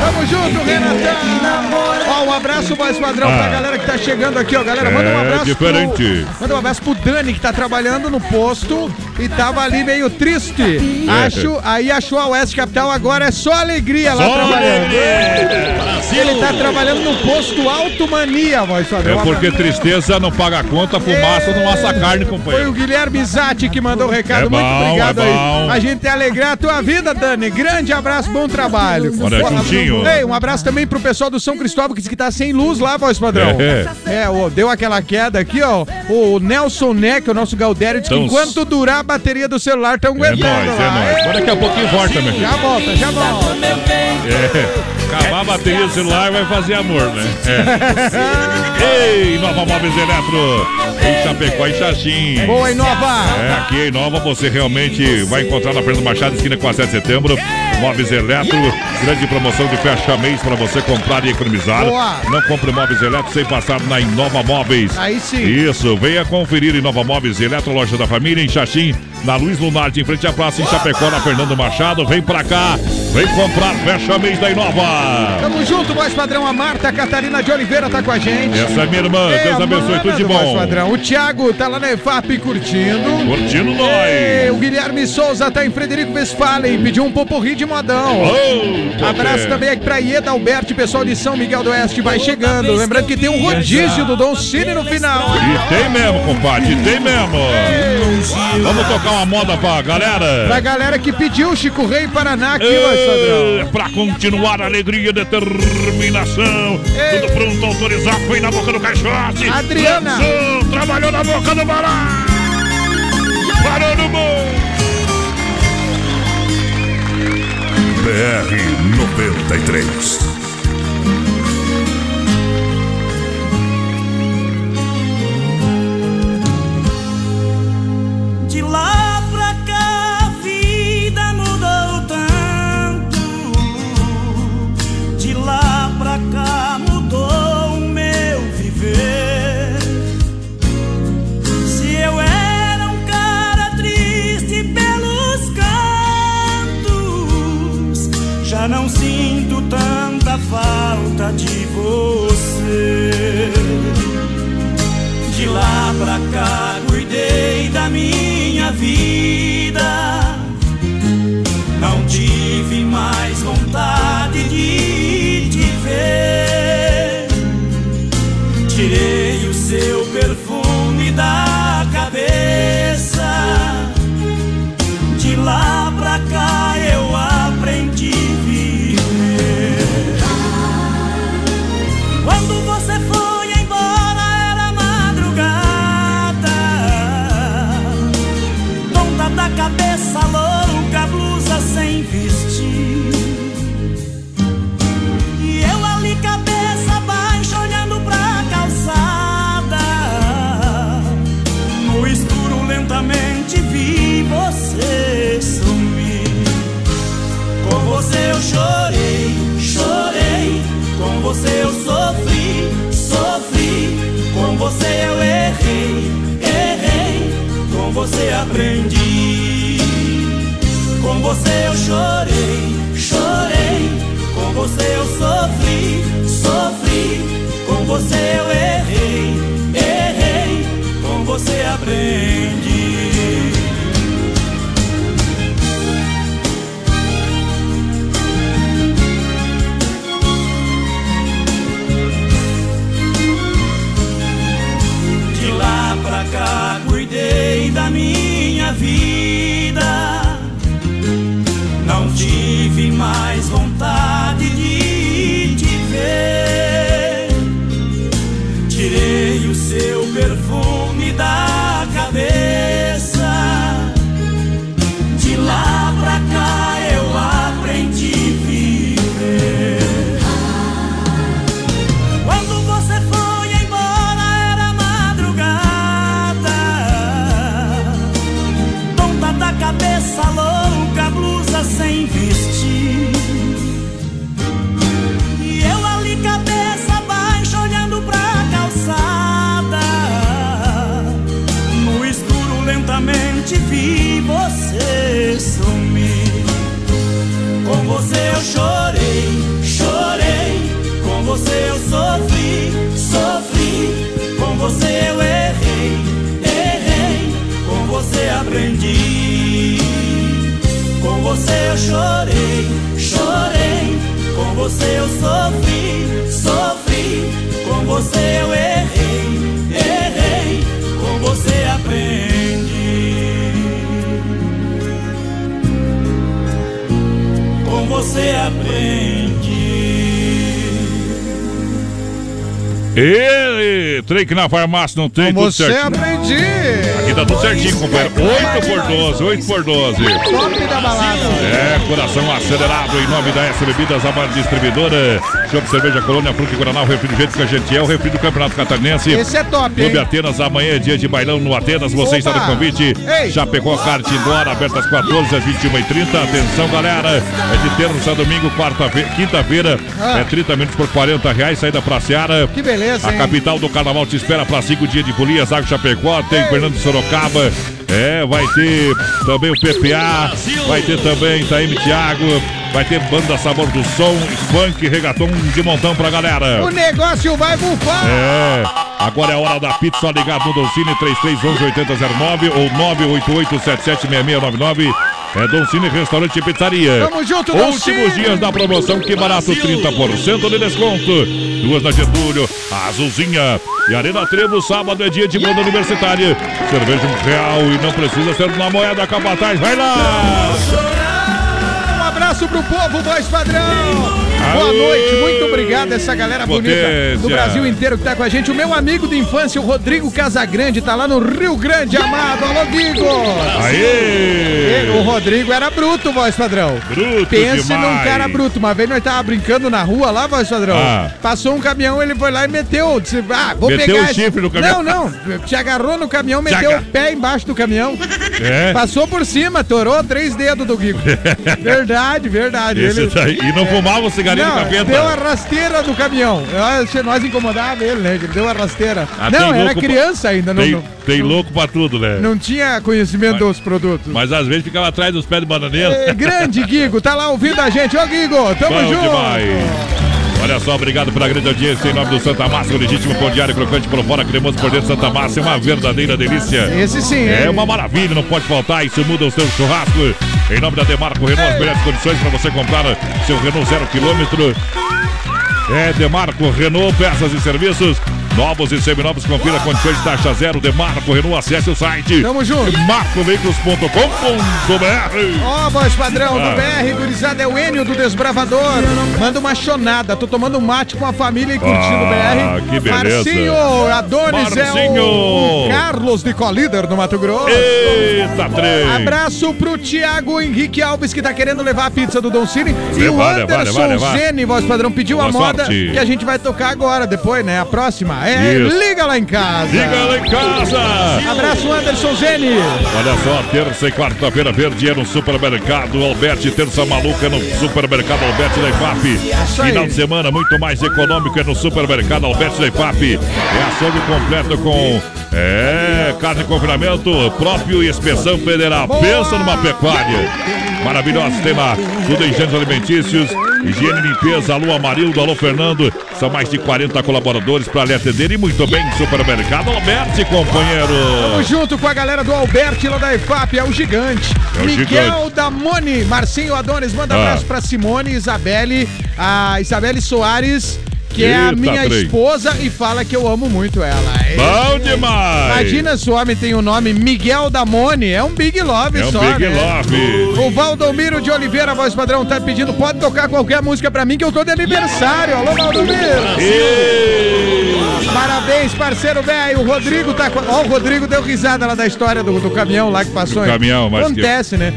Tamo junto, Renatão! Um abraço mais padrão Ah. pra galera que tá chegando aqui, ó. Galera, manda um É abraço. diferente. Pro, manda um abraço pro Dani, que tá trabalhando no posto e tava ali meio triste. É. Acho, aí achou a Oeste Capital, agora é só alegria lá Só trabalhando. alegria. Ele tá trabalhando no posto Alto Mania, voz padrão. É porque tristeza não paga conta, fumaça não assa carne, Foi companheiro. o Guilherme Zatti que mandou o recado. É Muito bom, obrigado é aí. A gente alegrar a tua vida, Dani. Grande abraço, bom trabalho. Olha. Ei, um abraço também pro pessoal do São Cristóvão que disse que tá sem luz lá, voz padrão. É. É, ó, deu aquela queda aqui, ó. O Nelson Neck, o nosso Galdério, disse que Então, enquanto durar a bateria do celular, estão É aguentando nóis, é nóis. Mas daqui a pouquinho volta, meu filho. Já volta, já volta. É. Acabar a bateria do celular vai fazer amor, né? É. [laughs] Ei, Nova Móveis Eletro. Em Chapecó e Xaxim. Boa, Inova. É, aqui em Nova você realmente vai encontrar na Fernando Machado, esquina com a 7 de setembro. Móveis Eletro, grande promoção de fecha mês para você comprar e economizar. Boa. Não compre móveis Eletro sem passar na Inova Móveis. Aí sim. Isso, venha conferir Inova Móveis Eletro, loja da família em Xaxim, na Luiz Lunardi, em frente à praça em Chapecó, na Fernando Machado. Vem pra cá, vem comprar fecha mês. Da Inova. Tamo junto, voz padrão. A Marta Catarina de Oliveira tá com a gente. Essa é minha irmã, É, Deus abençoe, tudo de bom. padrão. O Thiago tá lá na EFAP curtindo. Curtindo nós. É, o Guilherme Souza tá em Frederico Westphalen, pediu um poporri de modão. Oh, Abraço é. também aqui pra Ieda Alberto, pessoal de São Miguel do Oeste, vai chegando. Lembrando que tem um rodízio do Dom Cine no final. E tem mesmo, compadre, tem mesmo. Vamos tocar uma moda pra galera. Pra galera que pediu Chico Rei Paraná aqui, padrão. É, pra continuar a alegria e determinação. Tudo pronto, autorizado, foi na boca do caixote. Adriana. Lançou, trabalhou na boca do bará. Parou no gol. BR 93. Você eu sofri, sofri. Com você eu errei, errei. Com você aprendi. Com você eu chorei, chorei. Com você eu sofri, sofri. Com você eu errei, errei. Com você aprendi. Cá cuidei da minha vida. Não tive mais vontade sofri, sofri. Com você eu errei, errei. Com você aprendi. Com você eu chorei, chorei. Com você eu sofri, sofri. Com você eu errei, errei. Com você aprendi. Você aprendi. Ele, trem que na farmácia não tem, Com você aprendi. Aqui tá tudo certinho, companheiro. 8 por 12, 8 por 12. Top da balada. É, coração acelerado em nome da S Bebidas, a maior distribuidora. Chopp Cerveja Colônia, Fruque Guaraná, o refrigerante que a gente é, o refri do Campeonato Catarinense. Esse é top, Clube hein? Atenas, amanhã é dia de bailão no Atenas. Você está no Opa! convite. Ei! Chapecó Kart Indoor, aberto às 14 às 21h30. Atenção, galera. É de terça a domingo, quarta-feira, quinta-feira. Ah. É 30 minutos por 40 reais. Saída pra Seara. Que beleza, A hein? capital do carnaval te espera para cinco dias de folia. Zago Chapecó, tem Fernando de Sorocaba. É, vai ter também o PPA. Vai ter também Taíme Thiago. Vai ter banda Sabor do Som, funk, reggaeton de montão pra galera. O negócio vai bufar. É, agora é a hora da pizza, só ligado no Doncini 3311 8009 ou 988776699. É Doncini Restaurante e Pizzaria. Tamo junto, Últimos Doncini. dias da promoção, que barato, 30% de desconto. Duas na Getúlio, Azulzinha e Arena Trevo, sábado é dia de banda universitária. Cerveja um real e não precisa ser uma moeda capataz. Vai lá! Um abraço pro povo, voz padrão. Boa noite, muito obrigado a essa galera bonita Potência. do Brasil inteiro que tá com a gente. O meu amigo de infância, o Rodrigo Casagrande, tá lá no Rio Grande, amado. Alô, Guigo! Aê! O Rodrigo era bruto, voz padrão. Bruto Pense demais. num cara bruto. Uma vez nós tava brincando na rua lá, voz padrão. Ah. Passou um caminhão, ele foi lá e meteu. Disse, ah, vou Meteu pegar. o esse- chifre no caminhão. Não, não. Te agarrou no caminhão, Te meteu o pé embaixo do caminhão. É? Passou por cima, torou três dedos do Guigo. [laughs] verdade, verdade. Esse daí- e não fumava o não, do capeta? Deu a rasteira do caminhão. Nós, nós incomodava ele, né? Ele deu a rasteira. Ah, não, era criança pra- ainda, não, Tem, não, tem louco pra tudo, né? não tinha conhecimento dos produtos. Mas às vezes ficava atrás dos pés de bananeira. É, grande Guigo, tá lá ouvindo a gente. Ô Guigo, tamo Bom junto. demais. Olha só, obrigado pela grande audiência em nome do Santa Massa, o legítimo pão diário crocante por fora, cremoso por dentro. Santa Massa é uma verdadeira delícia. Esse sim, É uma maravilha, não pode faltar. Isso muda o seu churrasco. Em nome da Demarco Renault, as melhores condições para você comprar seu Renault zero quilômetro. É Demarco Renault, peças e serviços. Novos e seminovos, confira condições de taxa zero. Demarco Renault, acesse o site. Tamo junto. Marcoveículos.com.br Ó, voz padrão Ah. do BR, gurizada, é o Enio do Desbravador. Manda uma chonada. Tô tomando um mate com a família e curtindo o Ah, BR. que beleza. Marcinho Adonis é Marcinho. o, o Carlos de Colíder no Mato Grosso. Eita, trem. Abraço pro Thiago Henrique Alves, que tá querendo levar a pizza do Don Cine. E o Levar, levar, Anderson levar, levar. Zene, voz padrão, pediu Boa a moda sorte. que a gente vai tocar agora, depois, né? A próxima. É Isso. Liga lá em casa. Liga lá em casa. Abraço, Anderson Zene. Olha só, terça e quarta-feira verde é no supermercado Alberti, terça maluca no supermercado Alberti da IFAP. Aí. Final de semana muito mais econômico é no supermercado Alberti da IFAP. É açougue completo com é, carne de confinamento próprio e inspeção federal. Pensa numa pecuária. Maravilhosa, tem lá tudo em gêneros alimentícios, higiene e limpeza. Alô Amarildo, alô Fernando. São mais de 40 colaboradores para lhe atender e muito bem. Supermercado Alberti, companheiro. Tamo junto com a galera do Alberti lá da IFAP, é o gigante. É o Miguel gigante. Damone, Marcinho Adonis, manda Ah. abraço pra Simone, Isabelle, a Isabelle Soares, que é a Eita, minha trem. esposa e fala que eu amo muito ela. Bom demais! Imagina se o homem tem o nome Miguel Damone, é um Big Love É um só, Big né? Love. O Valdomiro de Oliveira, voz padrão, tá pedindo, pode tocar qualquer música pra mim que eu tô de aniversário. Alô, Valdomiro! Parabéns, parceiro velho. O Rodrigo tá com. Ó, o Rodrigo deu risada lá da história do, do caminhão lá que passou. Do hein? caminhão, mas Acontece, né?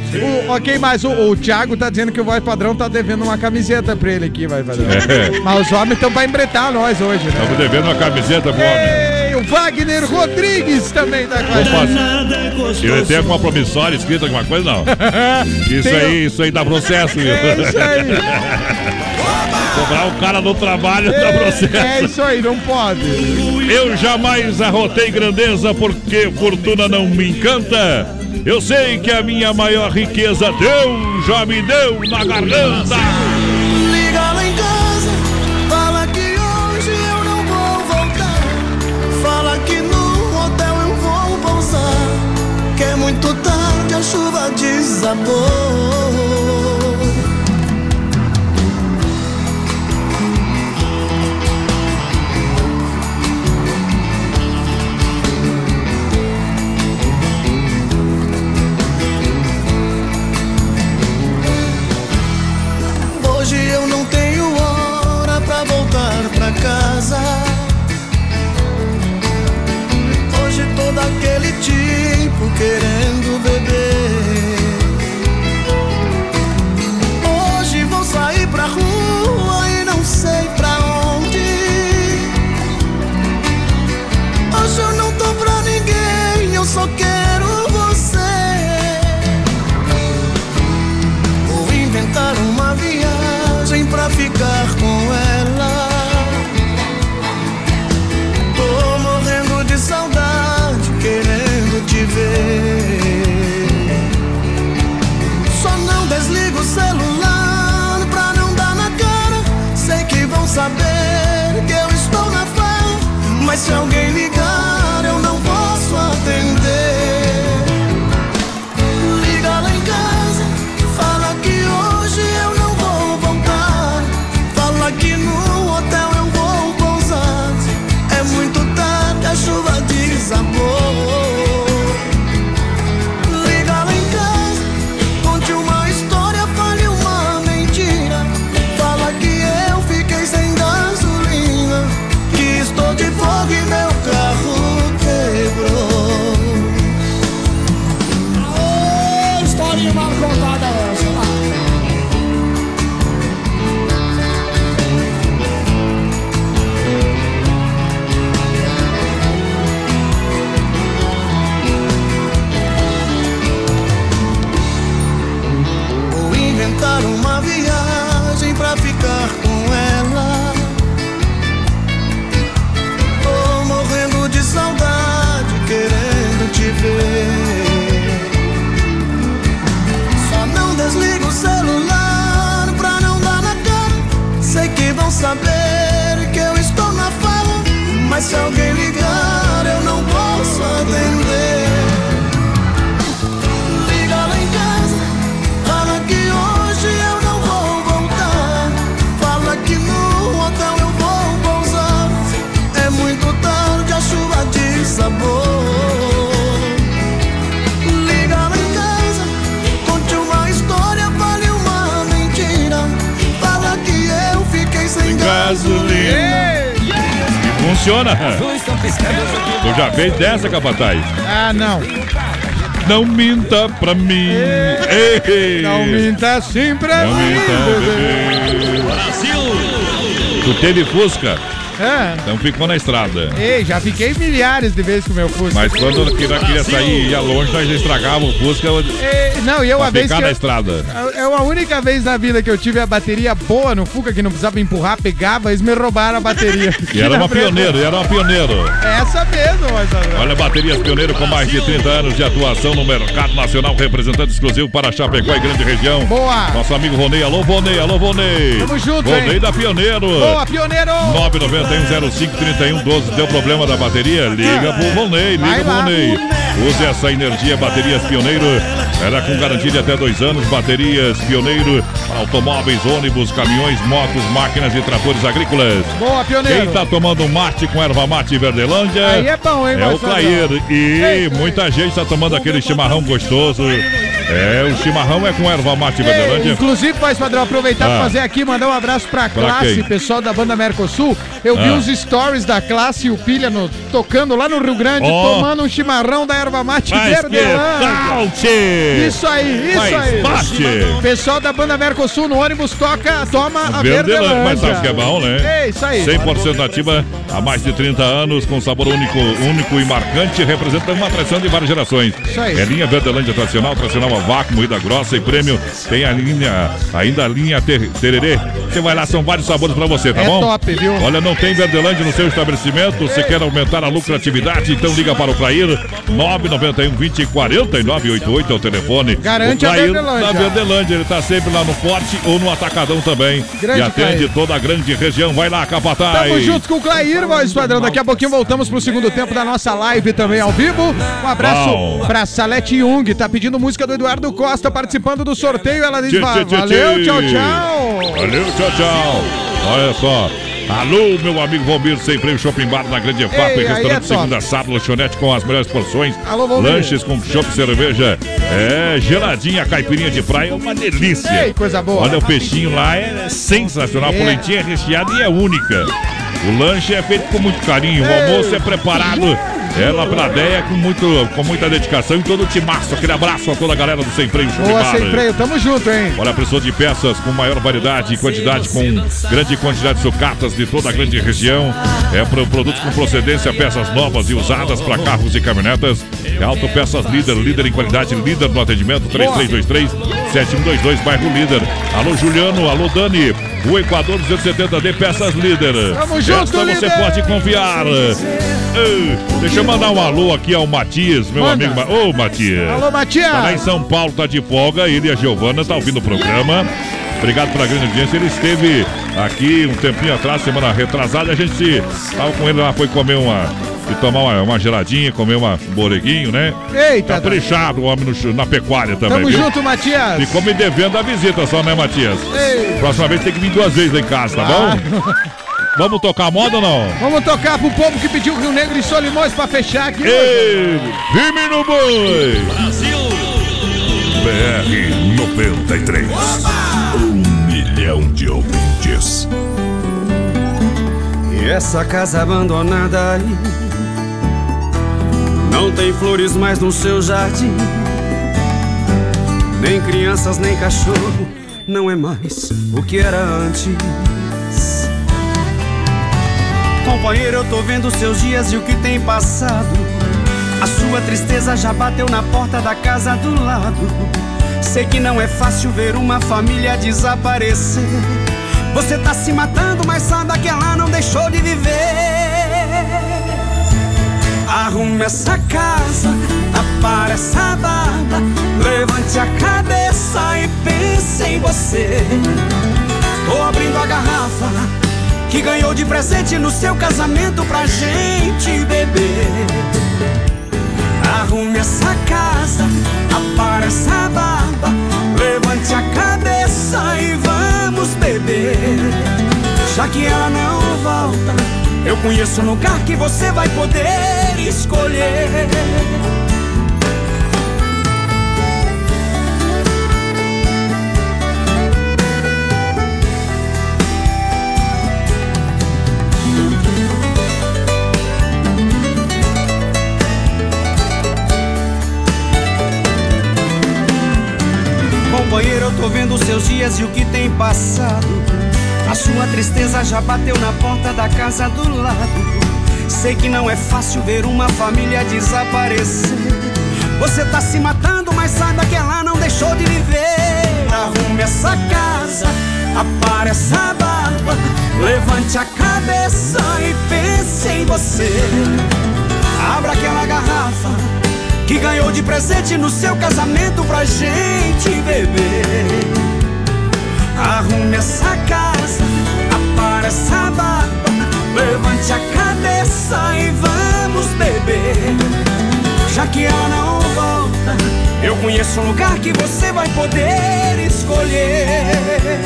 O, ok, mas o, o Thiago tá dizendo que o voz padrão tá devendo uma camiseta pra ele aqui, vai padrão. É. [laughs] Mas os homens estão pra embretar nós hoje, né? Estamos devendo uma camiseta pro homem. Ei, o Wagner Rodrigues também tá com a gente. Ele tem alguma promissória escrita, alguma coisa? Não. [laughs] Isso Tem aí, isso aí dá processo, viu? É isso aí. [laughs] Cobrar o cara no trabalho dá processo. É isso aí, não pode. Eu jamais arrotei grandeza porque fortuna não me encanta. Eu sei que a minha maior riqueza Deus já me deu na garganta. Liga lá em casa, fala que hoje eu não vou voltar. Fala que no hotel eu vou pousar. Que é muito tarde, a chuva desabou. casa. Hoje todo aquele tipo querendo beber. Dessa, capataz? Ah, não. Não minta pra mim. Ei. Não minta assim pra Não mim. minta, bebê. Tu teve Fusca, É. então ficou na estrada. Ei, já fiquei milhares de vezes com o meu Fusca. Mas quando eu queria, queria sair e ia longe, nós estragava o Fusca Ei, não, e eu uma vez ficar que na eu, estrada. É a única vez na vida que eu tive a bateria boa no Fuca, que não precisava empurrar, pegava, eles me roubaram a bateria. [laughs] E era uma pioneiro, e era uma pioneiro. Essa mesmo, mas... Olha, Baterias Pioneiro com mais de 30 anos de atuação no mercado nacional, representante exclusivo para Chapecó e grande região. Boa! Nosso amigo Ronei, alô Vonei, alô Vonei. Tamo junto, Vonei hein? da Pioneiro. Boa, pioneiro! 991053112. Deu problema da bateria? Liga pro Vonei, liga pro. Vonei. Use essa energia Baterias Pioneiro. Era com garantia de até dois anos. Baterias Pioneiro automóveis, ônibus, caminhões, motos, máquinas e tratores agrícolas. Boa, pioneiro! Quem tá tomando mate com erva mate Verdelândia? Aí é bom, hein, É o? Clair. E muita gente tá tomando aquele chimarrão gostoso. É, o chimarrão é com erva mate Ei, Verdelândia. inclusive, voz padrão, aproveitar Ah. pra fazer aqui, mandar um abraço pra Pra classe, quem? pessoal da banda Mercosul. Eu vi Ah. os stories da classe e o Pilha no- tocando lá no Rio Grande, Ó. tomando um chimarrão da erva mate Mas Verdelândia. Isso aí, isso Mas aí. bate. Pessoal da banda Mercosul no ônibus toca, toma a Verdelândia, Verdelândia. mas sabe que é bom, né? É isso aí. 100% nativa há mais de 30 anos, com sabor único, único e marcante, representa uma atração de várias gerações. Isso aí. É linha Verdelândia tradicional, tradicional a vácuo, moída grossa e prêmio. Tem a linha, ainda a linha ter, tererê. Você vai lá, são vários sabores pra você, tá É bom? top, viu? Olha, não tem Verdelândia no seu estabelecimento, você quer aumentar a lucratividade, então liga para o Clair, 991 20 49 88 é o telefone. Garante o a Clair Verdelândia. da Verdelândia, ele tá sempre lá no Forte ou no Atacadão também. Grande e atende Clair. toda a grande região. Vai lá, Capataz. Tamo junto com o Clair, voz padrão. Daqui a pouquinho voltamos pro segundo tempo da nossa live também ao vivo. Um abraço Bom. pra Salete Jung, tá pedindo música do Eduardo Costa participando do sorteio. Ela diz: Tchê, "Va- tchê, tchê, Valeu, tchau, tchau. Valeu, tchau, tchau. Olha só. Alô, meu amigo Valmir, sem freio, shopping bar na Grande aí é restaurante top. segunda sábado, lanchonete com as melhores porções. Alô. Lanches com chopp cerveja. É, geladinha, caipirinha de praia, é uma delícia. Ei, coisa boa. Olha, o peixinho lá é sensacional, a É. polentinha é recheada e é única. O lanche é feito com muito carinho, o almoço é preparado é lá pela ideia com, muito, com muita dedicação e todo o timaço. Aquele abraço a toda a galera do Sem Freio Boa, sem freio. Tamo junto, hein? Olha, preço de peças com maior variedade e quantidade, com grande quantidade de sucatas de toda a grande região. É para produtos com procedência, peças novas e usadas para carros e caminhonetas. É Autopeças Líder, líder em qualidade, líder no atendimento, 3323-7122, bairro Líder. Alô, Juliano, alô, Dani. O Equador 270D, peças Líder. Tamo junto, Esta você líder. pode confiar. Ei, deixa eu mandar um alô aqui ao Matias, meu Manda. amigo. Ô, Matias. Alô, Matias. Tá lá em São Paulo, tá de folga. Ele e a Giovana tá ouvindo o programa. Obrigado pela grande audiência. Ele esteve aqui um tempinho atrás, semana retrasada. A gente tava com ele lá, foi comer uma. E tomar uma, uma geladinha, comer uma, um boreguinho, né? Eita, Caprichado o homem no na pecuária também. Tamo viu? junto, Matias. Ficou me devendo a visita só, né, Matias? Ei. Próxima vez tem que vir duas vezes lá em casa, tá Ah. bom? [laughs] Vamos tocar a moda ou não? Vamos tocar pro povo que pediu Rio Negro e Solimões pra fechar aqui. Ei, firme no boi! BR 93. Um milhão de ouvintes. E essa casa abandonada aí Não tem flores mais no seu jardim Nem crianças, nem cachorro Não é mais o que era antes Companheiro, eu tô vendo seus dias e o que tem passado A sua tristeza já bateu na porta da casa do lado Sei que não é fácil ver uma família desaparecer você tá se matando, mas sabe que ela não deixou de viver. Arrume essa casa, apare essa barba, levante a cabeça e pense em você. Tô abrindo a garrafa ganhou de presente no seu casamento pra gente beber. Arrume essa casa, apare essa barba, levante a cabeça e vamos beber. Já que ela não volta, eu conheço um lugar que você vai poder escolher. Eu tô vendo seus dias e o que tem passado. A sua tristeza já bateu na porta da casa do lado. Sei que não é fácil ver uma família desaparecer. Você tá se matando, mas saiba que ela não deixou de viver. Arrume essa casa, apare essa barba. Levante a cabeça e pense em você. Abra aquela garrafa que ganhou de presente no seu casamento pra gente beber. Arrume essa casa, apare essa barba, levante a cabeça e vamos beber. Já que ela não volta, eu conheço um lugar que você vai poder escolher.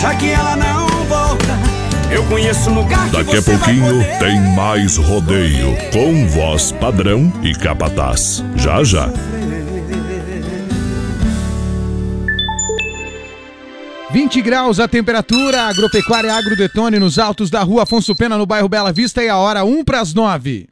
Já que ela não volta, eu conheço um lugar que Daqui a pouquinho poder tem mais rodeio com voz padrão e capataz. Já já. Vinte 20 graus a temperatura, agropecuária Agrodetone nos altos da rua Afonso Pena, no bairro Bela Vista, e a hora 1 para as 9.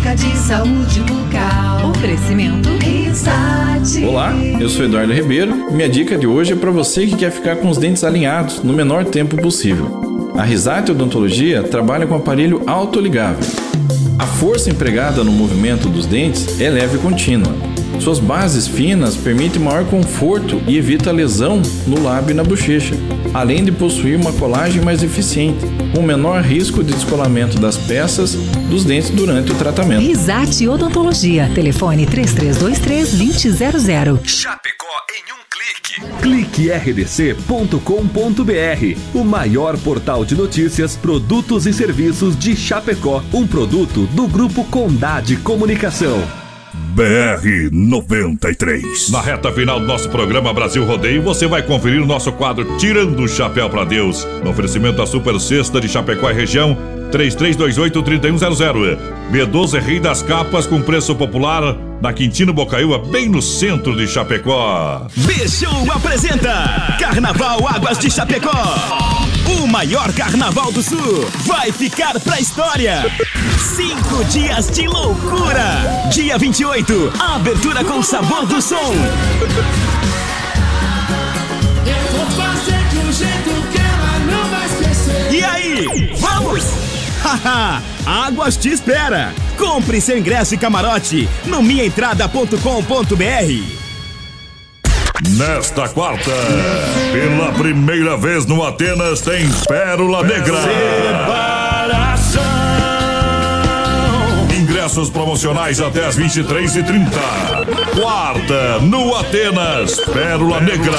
Dica de saúde bucal. Oferecimento Risate. Olá, eu sou Eduardo Ribeiro. Minha dica de hoje é para você que quer ficar com os dentes alinhados no menor tempo possível. A Risate Odontologia trabalha com aparelho autoligável. A força empregada no movimento dos dentes é leve e contínua. Suas bases finas permitem maior conforto e evita lesão no lábio e na bochecha, além de possuir uma colagem mais eficiente, com menor risco de descolamento das peças dos dentes durante o tratamento. Risate Odontologia. Telefone 3323-2000. Chapecó em um clique. cliquerdc.com.br, o maior portal de notícias, produtos e serviços de Chapecó, um produto do grupo Condade Comunicação. BR 93. Na reta final do nosso programa Brasil Rodeio, você vai conferir o nosso quadro Tirando o Chapéu para Deus. No oferecimento da Super Sexta de Chapecó e região, 3328-3100. B12 é Rei das Capas com preço popular na Quintino Bocaiúva, bem no centro de Chapecó. B-Show apresenta Carnaval Águas de Chapecó. O maior carnaval do sul vai ficar pra história. Cinco dias de loucura. Dia 28, abertura com sabor do som. Eu vou fazer de um jeito que ela não vai esquecer. E aí, vamos? [laughs] Haha, Águas te espera. Compre seu ingresso e camarote no minhaentrada.com.br. Nesta quarta, pela primeira vez no Atenas, tem Pérola Negra. Ingressos promocionais até as 23h30. Quarta, no Atenas, Pérola Negra.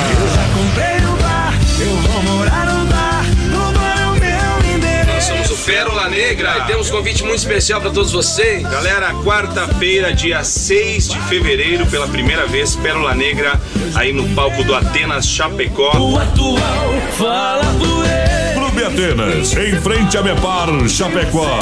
Comprei no bar, eu vou morar no bar. No bar é o meu endereço. Nós somos o Pérola Negra e temos um convite muito especial para todos vocês. Galera, quarta-feira, dia 6 de fevereiro, pela primeira vez, Pérola Negra, aí no palco do Atenas Chapecó. O atual fala por Atenas, em frente a Mepar Chapecó.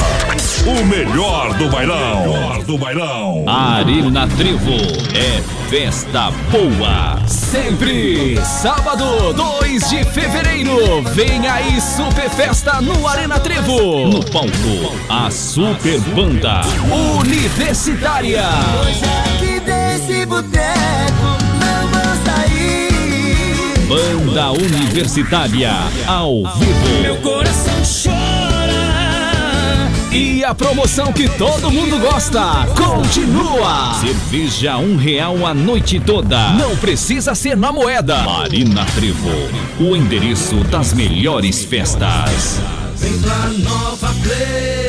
O melhor do bailão. O melhor do bailão. Arena Trevo é festa boa. Sempre. Sábado, 2 de fevereiro. Vem aí Super Festa no Arena Trevo. No palco, a Super Banda Universitária. Hoje aqui desse boteco. Banda Universitária ao vivo. Meu coração chora. E a promoção que todo mundo gosta continua. Cerveja um real a noite toda. Não precisa ser na moeda. Marina Trevo, o endereço das melhores festas. Vem pra Nova Play.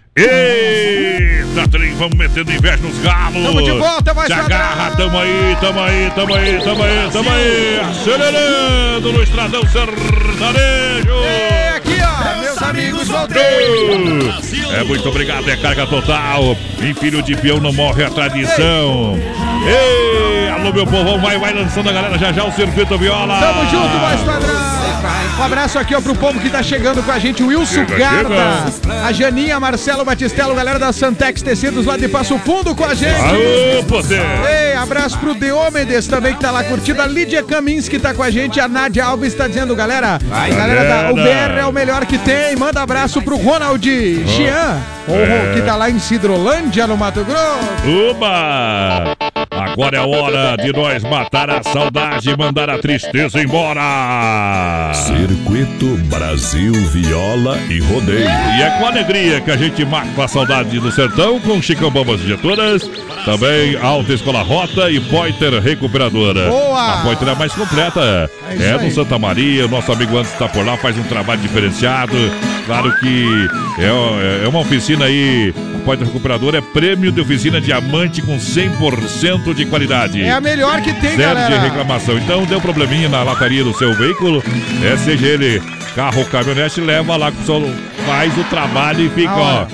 Eita, trem, vamos metendo inveja nos galos. Tamo de volta, vai Se agarra, tamo aí, tamo aí, tamo aí, tamo aí, tamo aí. Acelerando no estradão sertanejo. É aqui, ó, meus amigos voltei. É, muito obrigado, é carga total. Em filho de peão não morre a tradição. Ei, alô, meu povão, vai, vai lançando a galera já já o circuito viola. Tamo junto, mais padrão. Um abraço aqui, ó, pro povo que tá chegando com a gente, o Wilson Chega, Garda, chega. a Janinha, Marcelo Batistello, galera da Santex Tecidos lá de Passo Fundo com a gente. Aô, poder. Ei, abraço pro Deômedes também que tá lá curtindo, a Lídia Camins que tá com a gente, a Nádia Alves tá dizendo, galera, Vai, galera da. UBR é o melhor que tem, manda abraço pro Ronald Jean, o- É. que tá lá em Cidrolândia, no Mato Grosso. Uba! Agora é a hora de nós matar a saudade e mandar a tristeza embora. Circuito Brasil Viola e Rodeio. E é com alegria que a gente mata a saudade do sertão com Chicão Bombas Injetoras, também Alta Escola Rota e Pointer Recuperadora. Boa! A Pointer é a mais completa. É É, no Santa Maria, o nosso amigo Anderson está por lá, faz um trabalho diferenciado. Claro que é, é uma oficina aí, a Pointer Recuperadora é prêmio de oficina diamante com 100% de qualidade. É a melhor que tem, Zero de galera. reclamação. Então deu probleminha na lataria do seu veículo, é, seja ele carro caminhonete, leva lá que o senhor faz o trabalho e fica, ó.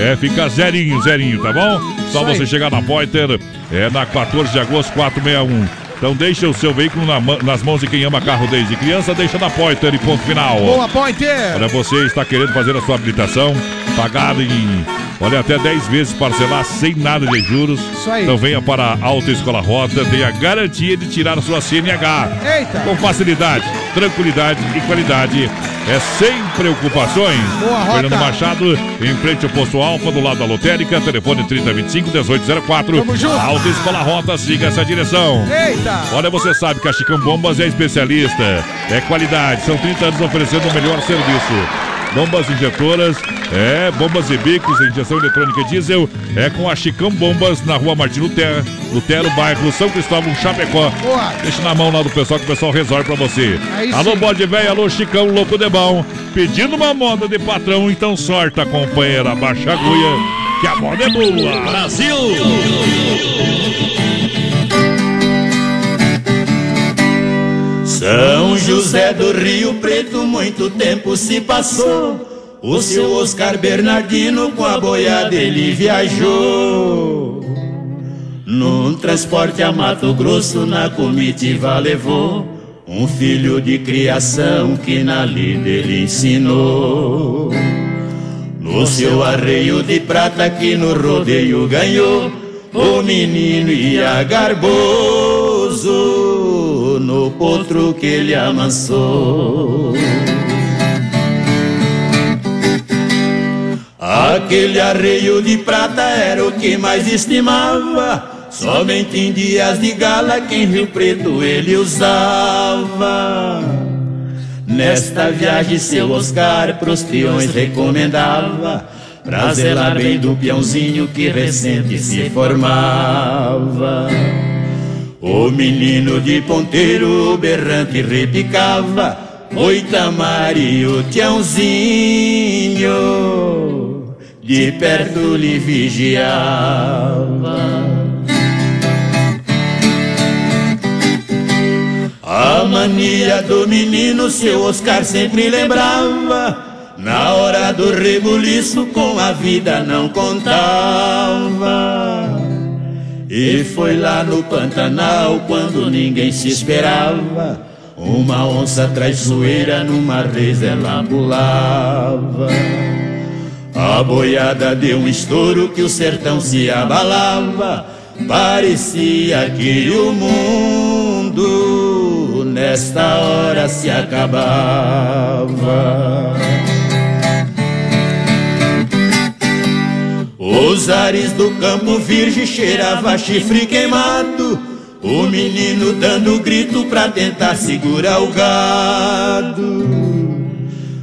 É, fica zerinho, zerinho, tá bom? Só Isso aí. você chegar na Pointer, é na 14 de agosto 461. Então deixa o seu veículo na nas mãos de quem ama carro desde criança, deixa na Pointer e ponto final. Boa, Pointer. Olha, você está querendo fazer a sua habilitação, pagar em, olha, até 10 vezes parcelar sem nada de juros. Isso aí. Então venha para a Alta Escola Rota, tenha a garantia de tirar a sua CNH. Eita. Com facilidade, tranquilidade e qualidade. É sem preocupações. Boa, Rota. Fernando Machado, em frente ao posto Alfa, do lado da lotérica, telefone 3025-1804. Tamo junto. Alta Escola Rota, siga essa direção. Eita. Olha, você sabe que a Chicão Bombas é especialista, é qualidade, são 30 anos oferecendo o melhor serviço. Bombas injetoras, é, bombas e bicos, injeção eletrônica e diesel, é com a Chicão Bombas na rua Martin Lutero, Lutero, bairro São Cristóvão, Chapecó. Boa. Deixa na mão lá do pessoal que o pessoal resolve pra você. Aí alô, sim. bode velho, alô, Chicão, louco de bom. Pedindo uma moda de patrão, então sorta, companheira, baixa a agulha, que a moda é boa. Brasil! São José do Rio Preto, muito tempo se passou. O seu Oscar Bernardino com a boiada ele viajou. Num transporte a Mato Grosso, na comitiva levou um filho de criação que na lida ele ensinou. No seu arreio de prata que no rodeio ganhou, o menino ia garboso no potro que ele amansou. A Aquele arreio de prata era o que mais estimava. Somente em dias de gala que em Rio Preto ele usava. Nesta viagem seu Oscar pros peões recomendava Pra zelar bem do peãozinho que recente se formava O menino de ponteiro berrante repicava Oitamar e o tiãozinho De perto lhe vigiava. A mania do menino seu Oscar sempre lembrava. Na hora do rebuliço com a vida não contava E foi lá no Pantanal quando ninguém se esperava. Uma onça traiçoeira numa reza ela pulava A boiada deu um estouro que o sertão se abalava. Parecia que o mundo nesta hora se acabava. Os ares do campo virgem cheirava chifre queimado. O menino dando grito pra tentar segurar o gado.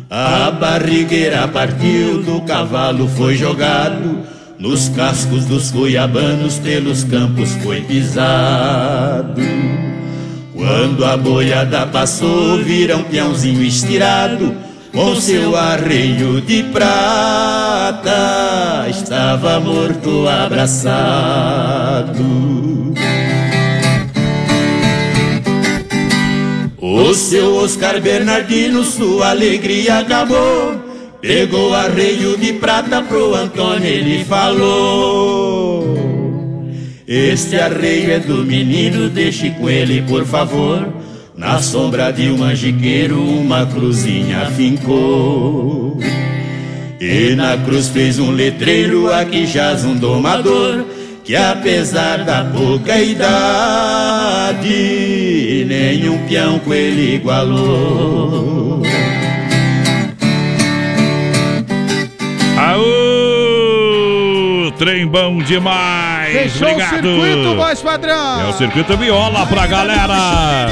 A barrigueira partiu, do cavalo foi jogado. Nos cascos dos cuiabanos pelos campos foi pisado. Quando a boiada passou, viram um peãozinho estirado, com seu arreio de prata, estava morto abraçado. O seu Oscar Bernardino, sua alegria acabou. Pegou arreio de prata pro Antônio, ele falou. Este arreio é do menino, deixe com ele, por favor. Na sombra de um manjiqueiro, uma cruzinha fincou. E na cruz fez um letreiro, aqui jaz um domador. Que apesar da pouca idade, nenhum peão com ele igualou. Aô, trem bom demais. Fechou Obrigado. o circuito, voz padrão. É o circuito viola pra galera.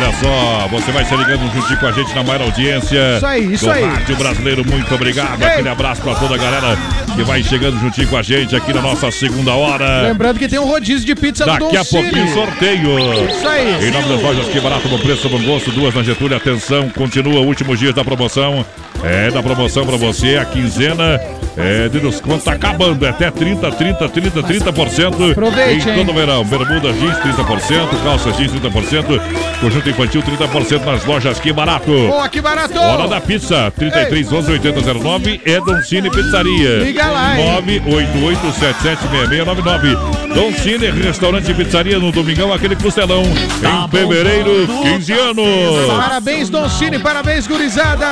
Olha só, você vai se ligando juntinho com a gente na maior audiência. Isso aí, isso do aí. Rádio Brasileiro, muito obrigado. Ei. Aquele abraço pra toda a galera que vai chegando juntinho com a gente aqui na nossa segunda hora. Lembrando que tem um rodízio de pizza do Daqui a pouquinho sorteio. Isso aí. Em nome das lojas Que Barato, bom preço, bom gosto, duas na Getúlio. Atenção, continua últimos dias da promoção. É da promoção pra você, a quinzena é de desconto tá acabando. É até 30, 30, 30, 30%. Aproveite, Em hein? todo o verão. Bermuda jeans 30%, calça jeans 30%, conjunto infantil 30% nas lojas Que Barato. Boa, que barato. Hora da pizza, 33 11 8009 é Don Cine Pizzaria. Liga lá, hein? 988776699. Don Cine, restaurante e pizzaria no Domingão, aquele costelão. Em fevereiro, 15 anos. Parabéns, Don Cine, parabéns, gurizada.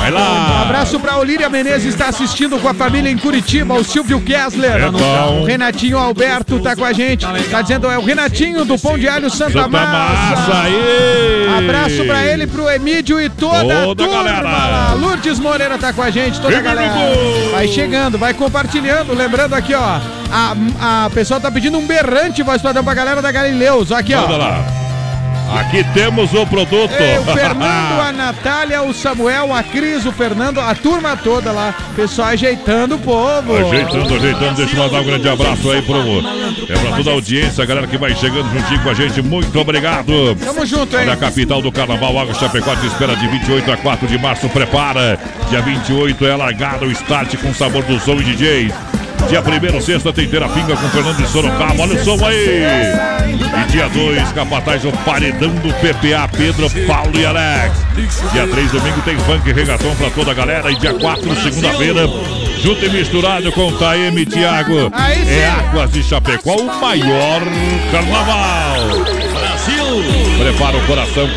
Vai lá. Um abraço pra Olíria Menezes, está assistindo com a família em Curitiba, o Silvio Kessler. Então. O Renatinho Alberto tá com a gente. Tá dizendo, é o Renatinho do Pão de Alho Santa, Santa Massa. Massa, aí. Abraço pra ele, pro Emílio e toda, Toda a turma galera. Lourdes Moreira tá com a gente, toda a galera. Vai chegando, vai compartilhando. Lembrando aqui, ó, a, a pessoa tá pedindo um berrante, voz padrão pra galera da Galileus. Ó, Aqui, ó. Manda lá. Aqui temos o produto. Ei, o Fernando, [laughs] a Natália, o Samuel, a Cris, o Fernando, a turma toda lá. Pessoal ajeitando o povo. Ajeitando, ajeitando, deixa eu mandar um grande abraço aí pro. É pra toda a audiência, a galera que vai chegando juntinho com a gente. Muito obrigado. Tamo junto, hein? Olha a capital do carnaval, Água Chapecó te espera de 28 a 4 de março. Prepara. Dia 28 é largada o start com sabor do som e DJ. Dia 1 sexta, tem Terapinga com Fernando de Sorocaba. Olha o som aí. E dia 2, Capataz, o paredão do PPA, Pedro, Paulo e Alex. Dia 3, domingo, tem funk e regatão pra toda a galera. E dia 4, segunda-feira, junto e misturado com Taeme Thiago. É Águas de Chapecó, o maior carnaval. Brasil! Prepara o coração.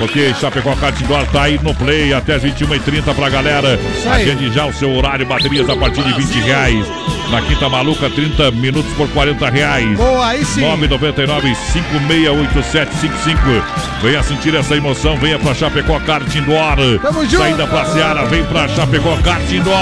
Porque Chapecó Cartidor tá aí no play até as 21h30 pra galera. Agende já o seu horário, baterias a partir de 20 reais. Na Quinta Maluca, 30 minutos por 40 reais. Boa, aí sim. 999 568755. Venha sentir essa emoção, venha pra Chapecó Kart Indoor. Tamo junto. Saída pra Seara, vem pra Chapecó Kart Indoor.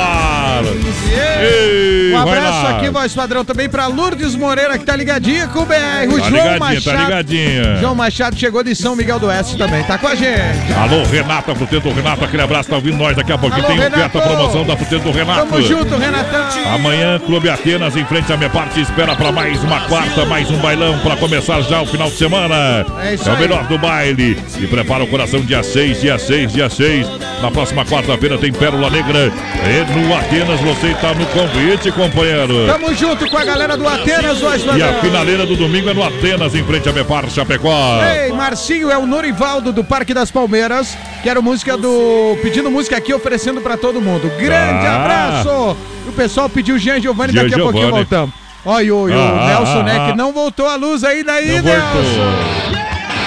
Ei, Um abraço lá. aqui, voz padrão, também pra Lourdes Moreira, que tá ligadinha com o BR. O Tá João ligadinha, Machado. tá ligadinha. João Machado chegou de São Miguel do Oeste também, tá com a gente. Alô, Renata, Fruteiro do Renato, aquele abraço, tá ouvindo nós daqui a pouquinho. Alô, Tem oferta, promoção da Fruteiro do Renato. Tamo junto, Renatão. Amanhã, Clube Atenas, em frente à minha parte, espera para mais uma quarta, mais um bailão para começar já o final de semana. É isso o aí. melhor do baile. E prepara o coração dia 6, dia 6, dia 6. Na próxima quarta-feira tem Pérola Negra. E no Atenas você está no convite, companheiro. Tamo junto com a galera do Atenas, voz E a finaleira do domingo é no Atenas, em frente à Mepar Chapecó. Ei, Marcinho é o Norivaldo do Parque das Palmeiras. Quero música do. Pedindo música aqui, oferecendo pra todo mundo. Grande Ah. abraço! O pessoal pediu Jean Giovanni, daqui a pouquinho voltamos. Olha, o, e o Ah, Nelson, ah, né? ah. Que não voltou a luz ainda aí, Não Nelson. voltou.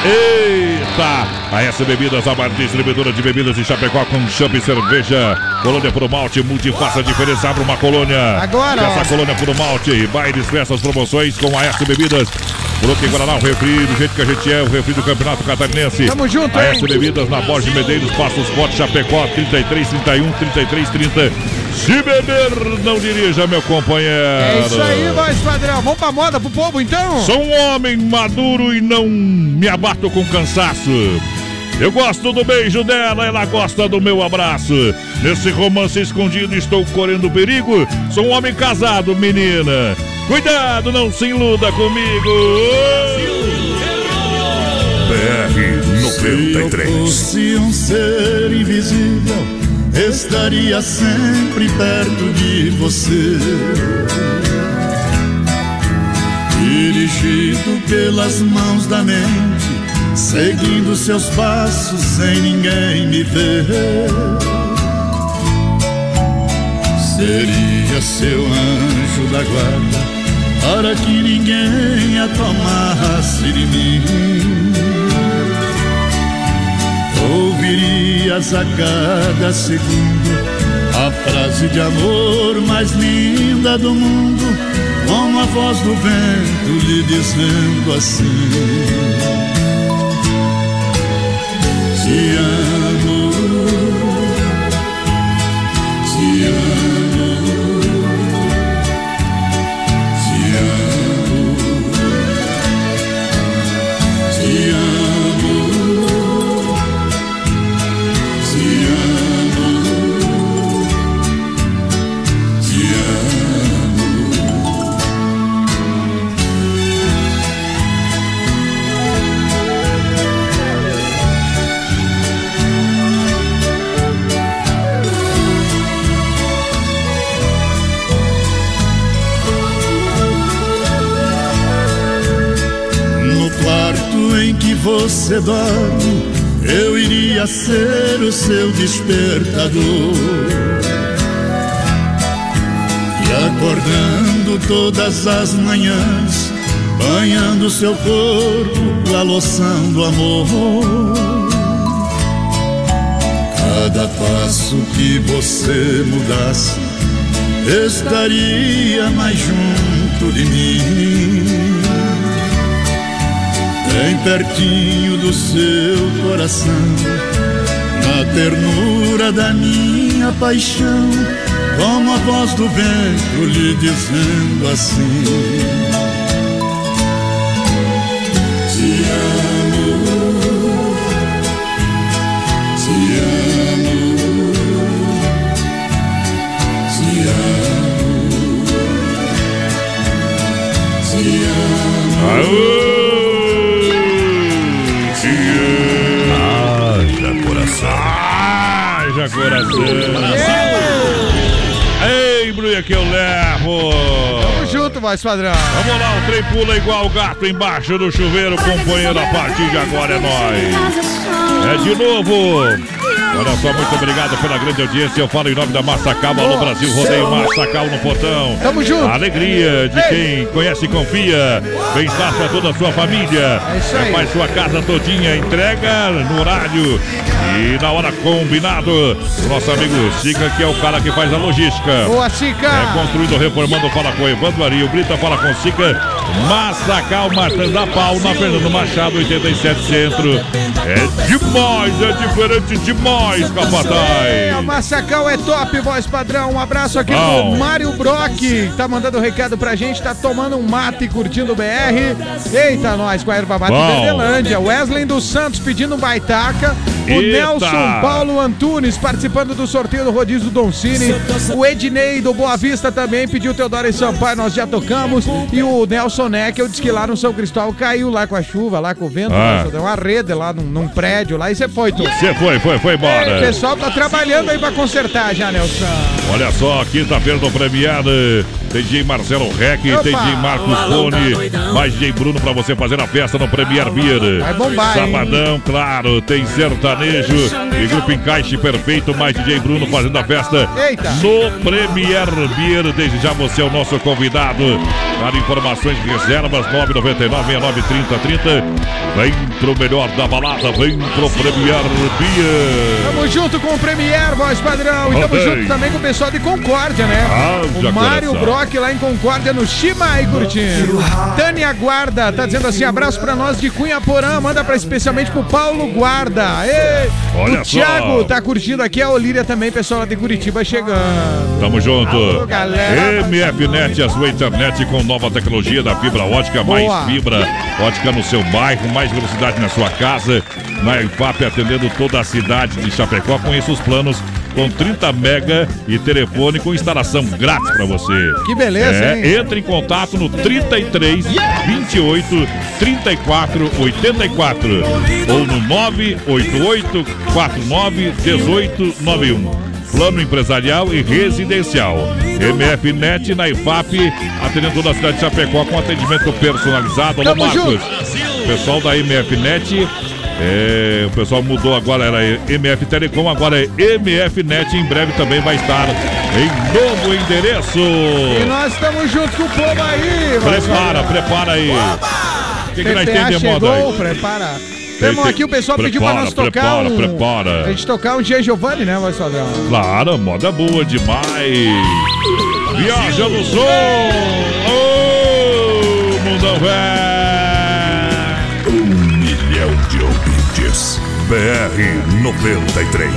Eita! A S Bebidas, a maior distribuidora de bebidas de Chapecó com champ e cerveja. Colônia Puro Malte, multi, faça a diferença, abra uma colônia. Agora, Essa colônia Puro Malte, bailes, festas, promoções com a S Bebidas. Coloque Guaraná, o refri, do jeito que a gente é, o refri do Campeonato Catarinense. Tamo junto, A hein? S Bebidas na Borges Medeiros, Passos Forte, Chapecó, 33, 31, 33, 30. Se beber, não dirija, meu companheiro. É isso aí, voz padrão. Vamos pra moda pro povo, então? Sou um homem maduro e não me abato com cansaço. Eu gosto do beijo dela, ela gosta do meu abraço. Nesse romance escondido estou correndo perigo. Sou um homem casado, menina. Cuidado, não se iluda comigo. Se eu fosse um ser invisível, estaria sempre perto de você. Dirigido pelas mãos da mente, seguindo seus passos sem ninguém me ver. Seria seu anjo da guarda para que ninguém a tomasse de mim. Ouvirias a cada segundo. A frase de amor mais linda do mundo, com a voz do vento lhe dizendo assim: dorme, eu iria ser o seu despertador. E acordando todas as manhãs, banhando seu corpo a loção do amor. Cada passo que você mudasse, estaria mais junto de mim. Bem pertinho do seu coração, na ternura da minha paixão, como a voz do vento lhe dizendo assim: Te amo, te amo, te amo, te amo. Aô! Haja coração. Ei, Bruia, que eu levo. Tamo junto, voz padrão. Vamos lá, o trem pula igual o gato embaixo do chuveiro, companheiro. A partir de agora é nóis. É de novo. Olha só, muito obrigado pela grande audiência. Eu falo em nome da Massacal, Alô Brasil, rodeio Massacal no portão. Tamo junto. A alegria de quem conhece e confia. Bem-estar pra toda a sua família. É isso aí. Faz sua casa todinha, entrega no horário e na hora combinado. O nosso amigo Sica, que é o cara que faz a logística. Boa, Sica. É construindo, reformando, fala com o Evandro Ari. O Brita fala com o Sica. Massacal Martins da Pau, na Fernando Machado, 87 Centro. É demais, é diferente demais, capataz. É, Massacal é top, voz padrão. Um abraço aqui Bom. pro Mário Brock, que tá mandando um recado pra gente, tá tomando um mate e curtindo o BR. Eita, nós com a erva mate Bom. Verdelândia. Wesley dos Santos pedindo um baitaca. O Eita. Nelson Paulo Antunes participando do sorteio do rodízio do Doncini. O Ednei do Boa Vista também pediu Teodoro e Sampaio, nós já tocamos. E o Nelson Neckel disse que lá no São Cristóvão caiu lá com a chuva, lá com o vento. Ah. Deu uma rede lá num, num prédio lá e você foi, tu. Você foi, foi, foi Ei, O embora. pessoal tá trabalhando aí pra consertar já, Nelson. Olha só, quinta-feira do Premiere. Tem DJ Marcelo Rec, tem. DJ Marcos Balão tá mais DJ Bruno pra você fazer a festa no Premier Beer. Vai bombar, hein? Sabadão, claro, tem sertanejo e grupo Encaixe Perfeito, mais DJ Bruno fazendo a festa Eita. no Premier Beer. Desde já você é o nosso convidado. Para informações e reservas, 999 69 30 30. Vem pro melhor da balada, vem pro Premier Beer. Tamo junto com o Premier, voz padrão. E tamo Ok. junto também com o pessoal de Concórdia, né? Haja o Mário. Brock lá em Concórdia, no Chimai, curtindo. Tânia Guarda tá dizendo assim: abraço pra nós de Cunha Porã. Manda pra especialmente pro Paulo Guarda. Ei, Olha o só. Thiago tá curtindo aqui. A Olíria também, pessoal lá de Curitiba chegando. Tamo junto. Alô, galera. MFNet, a sua internet com nova tecnologia da fibra ótica, Boa. mais fibra ótica no seu bairro, mais velocidade na sua casa. Na IFAP atendendo toda a cidade de Chapecó. Conheça os planos com 30 mega e telefone com instalação grátis pra você. Que beleza, é? Entre em contato no 33 28 34 84 ou no 988 49 18 91. Plano empresarial e residencial. MFNet na IFAP, atendendo toda a cidade de Chapecó com atendimento personalizado. Alô, Marcos. junto. Pessoal da MFNet, é, o pessoal mudou agora, era MF Telecom, agora é MFNet. Em breve também vai estar em novo endereço. E nós estamos junto com o povo aí, Prepara, prepara aí. O que, que nós PPA tem de moda aí? prepara. Tem- Temos tem- aqui o pessoal pediu pra prepara, nós tocar prepara, um... prepara. A gente tocar um Gia Giovanni, né, voz padrão? Claro, moda boa demais. Viaja no som. Ô, mundão velho. BR 93.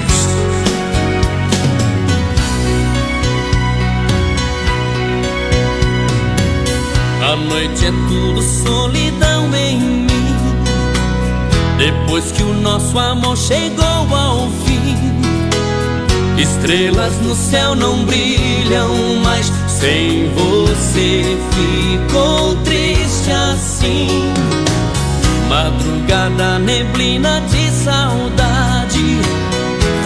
A noite é tudo solidão em mim. Depois que o nosso amor chegou ao fim, estrelas no céu não brilham mais. Sem você ficou triste assim. Madrugada, neblina de saudade.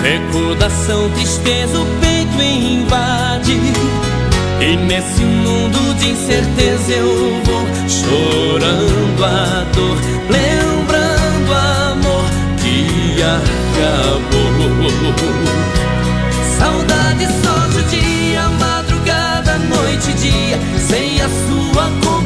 Recordação, tristeza, o peito invade. E nesse mundo de incerteza eu vou chorando a dor, lembrando amor que acabou. Saudade só de dia, madrugada, noite dia. Sem a sua companhia,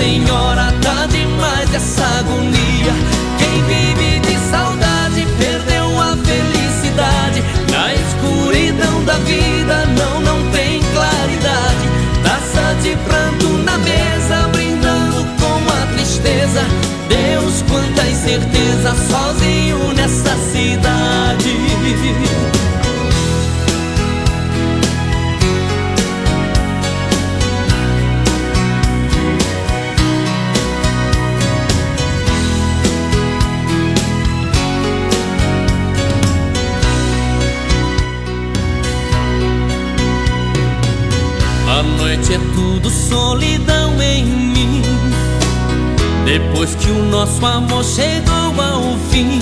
Senhora, tá demais essa agonia. Quem vive de saudade perdeu a felicidade. Na escuridão da vida não, não tem claridade. Taça de pranto na mesa, brindando com a tristeza. Deus, quanta incerteza, sozinho nessa cidade. A noite é tudo solidão em mim. Depois que o nosso amor chegou ao fim,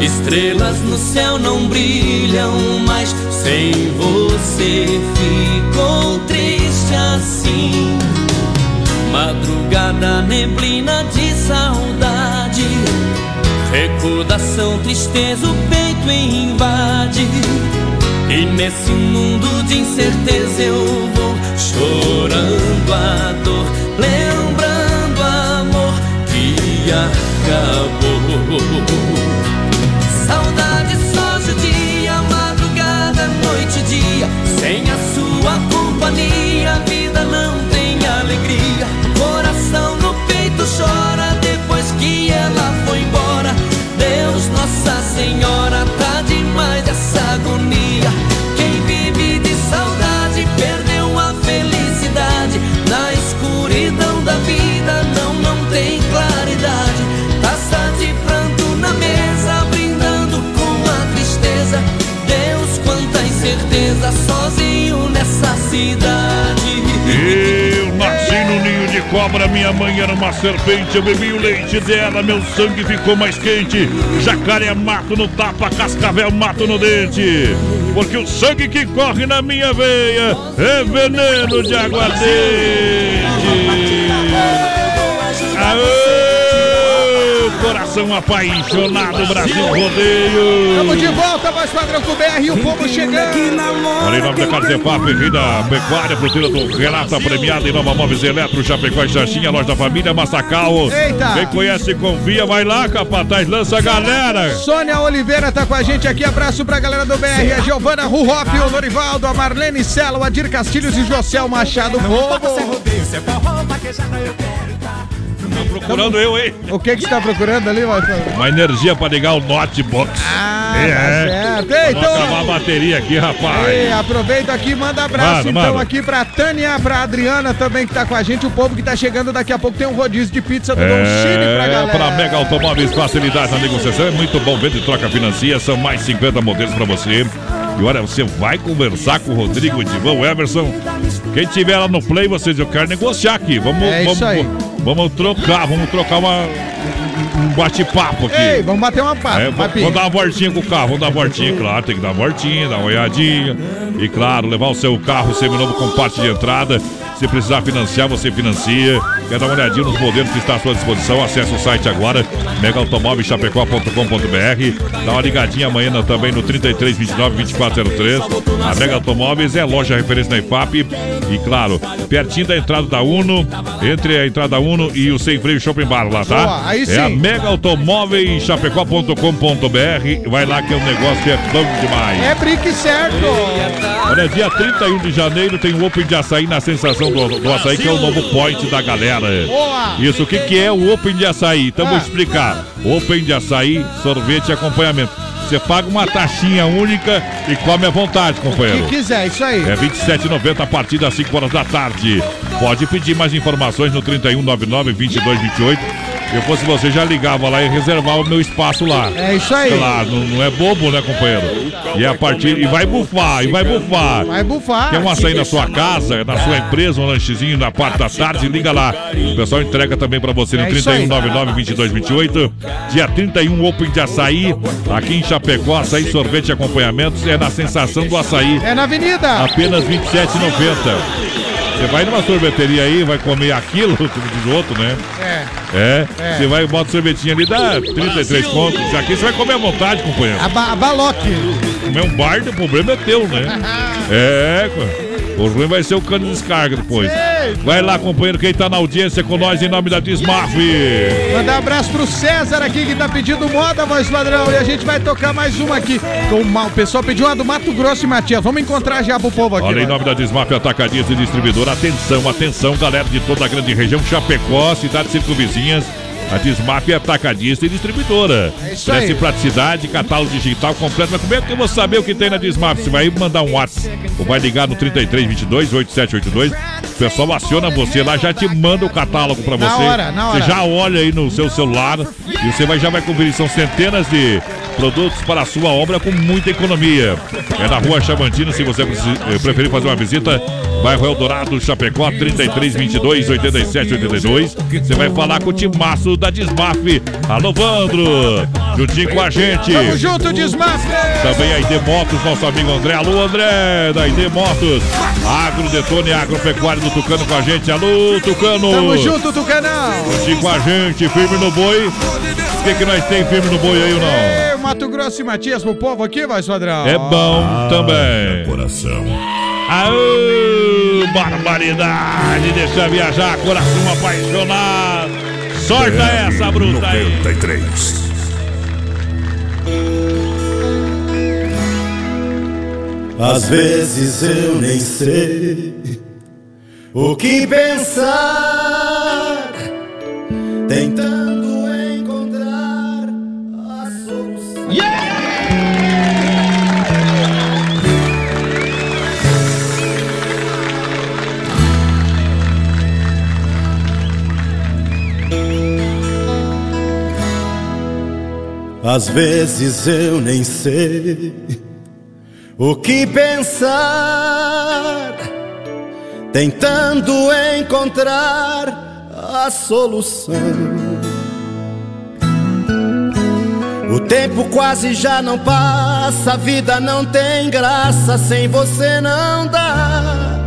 estrelas no céu não brilham mais. Sem você ficou triste assim. Madrugada, neblina de saudade. Recordação, tristeza, o peito invade. E nesse mundo de incerteza eu vou chorando a dor, lembrando amor que acabou. Saudade soja dia, madrugada, noite e dia, sem a sua companhia, a vida não tem alegria. Sozinho nessa cidade. Eu nasci no ninho de cobra, minha mãe era uma serpente, eu bebi o leite dela, meu sangue ficou mais quente. Jacaré mato no tapa, cascavel mato no dente. Porque o sangue que corre na minha veia é veneno de aguardente. Coração apaixonado, Brasil Rodeio. Estamos de volta, mais padrão com o BR e o povo chegando. Olha em nome da Carzefap, rei da pecuária, fruteira do Renata premiada em Nova Móveis Eletro, Chapecó e Xaxinha, loja da família Massacal. Eita! Quem conhece, confia, vai lá, capataz, lança a galera. Sônia Oliveira tá com a gente aqui. Abraço pra galera do BR. A Giovana Ruhop, o Norivaldo, a Marlene Sela, o Adir Castilhos e o José Machado Povo. Tá procurando eu, hein? O que que você tá procurando ali, Marcelo? Uma energia pra ligar o notebook. Ah, é, tá é. certo. Pra Ei, não então- acabar a bateria aqui, rapaz. Ei, aproveita aqui, manda abraço Manda, então manda. aqui pra Tânia, pra Adriana também que tá com a gente, o povo que tá chegando daqui a pouco tem um rodízio de pizza do Don Cine pra É, galera. para Mega Automóveis, facilidade na negociação, é muito bom. Vende e troca financia, são mais 50 modelos para você. E olha, você vai conversar com o Rodrigo Edivão Everson. Quem tiver lá no Play, você diz, eu quero negociar aqui. Vamos, É vamos. Vamos trocar, vamos trocar uma, um bate-papo aqui. Ei, vamos bater uma papo, É, vamos, dar uma voltinha com o carro, vamos dar uma voltinha, claro, tem que dar uma voltinha, dar uma olhadinha. E claro, levar o seu carro seminovo com parte de entrada. Se precisar financiar, você financia. Quer dar uma olhadinha nos modelos que está à sua disposição? Acesse o site agora, megaautomóvelschapecó.com.br. Dá uma ligadinha amanhã também no 33 29 2403. A Mega Automóveis é loja referência na IFAP. E claro, pertinho da entrada da Uno, entre a entrada da Uno e o Sem Freio Shopping Bar lá, tá? Boa, É a. Mega Automóveis chapecó.com.br. Vai lá que o negócio é bom demais. É brique certo. Olha, dia 31 de janeiro tem o Open de Açaí na sensação do, do açaí, que é o novo point da galera. Isso, o que, que é o Open de Açaí? Então vou Ah. explicar. Open de Açaí, sorvete e acompanhamento. Você paga uma taxinha única e come à vontade, companheiro. Se quiser, isso aí. É R$ 27,90 a partir das 5 horas da tarde. Pode pedir mais informações no 3199-2228. Eu fosse você, já ligava lá e reservava o meu espaço lá. É isso aí. Claro, não, não é bobo, né, companheiro? E a partir. E vai bufar, e vai bufar. Vai bufar. Quer um açaí na sua casa, na sua empresa, um lanchezinho na parte da tarde, liga lá. O pessoal entrega também pra você no É isso aí. 3199-2228. Dia 31, Open de Açaí, aqui em Chapecó, açaí, sorvete e acompanhamentos. É na sensação do açaí. É na avenida. Apenas R$ 27,90. Você vai numa sorveteria aí, vai comer aquilo, como diz o outro, né? É. É, É. você vai, bota o sorvetinho ali, dá 33 contos. Aqui você vai comer à vontade, companheiro. A, ba a baloque. Comer um bar, o problema é teu, né? [laughs] É, co- o ruim vai ser o cano de descarga depois. Vai lá, companheiro, quem tá na audiência com nós em nome da Dismaf. Mandar um abraço pro César aqui que tá pedindo moda, voz padrão. E a gente vai tocar mais uma aqui. O, pessoal pediu uma do Mato Grosso e Matias. Vamos encontrar já pro povo aqui. Olha, em vai. nome da Desmaf Atacadista e Distribuidora, atenção, atenção, galera de toda a grande região, Chapecó, cidades circunvizinhas. A Desmaf é atacadista e distribuidora. É isso aí. praticidade, catálogo digital completo. Mas como é que eu vou saber o que tem na Desmaf? Você vai mandar um WhatsApp ou vai ligar no 3322 8782. O pessoal aciona você lá, já te manda o catálogo pra Na você. hora, na hora. Você já olha aí no seu celular e você vai, já vai conferir. São centenas de produtos para a sua obra com muita economia. É na rua Chavantina, se você eh, preferir fazer uma visita. Bairro Eldorado, Chapecó, 33 22 87 82. Você vai falar com o timaço da Desmaf. Alô, Vandro! Juntinho com a gente. Tamo junto, Desmaf. Também a ID Motos, nosso amigo André. Alô, André, da ID Motos. Agro Detone, Agropecuário do Tucano com a gente. Alô, Tucano. Tamo junto, Tucanão. Juntinho com a gente, firme no boi. O que, que nós tem firme no boi aí ou não? Mato Grosso e Matias pro povo aqui, voz padrão. É bom também. Coração. Aô, barbaridade, deixa viajar, coração apaixonado. Sorta essa, bruta aí. 93. Às vezes eu nem sei o que pensar, tentando Às vezes eu nem sei o que pensar, tentando encontrar a solução. O tempo quase já não passa, a vida não tem graça, sem você não dá.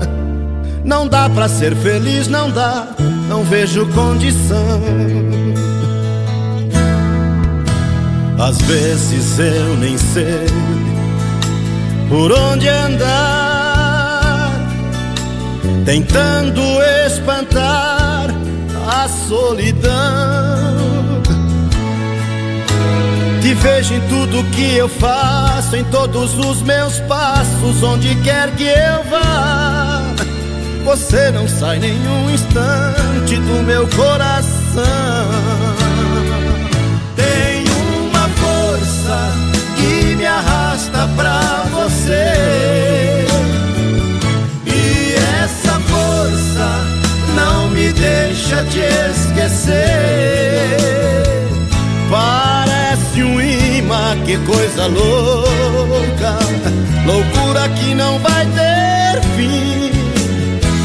Não dá pra ser feliz, não dá, não vejo condição. Às vezes eu nem sei por onde andar, tentando espantar a solidão. Te vejo em tudo que eu faço, em todos os meus passos, onde quer que eu vá. Você não sai nenhum instante do meu coração. Tem uma força que me arrasta pra você. E essa força não me deixa te esquecer. Parece um imã, que coisa louca. Loucura que não vai ter fim.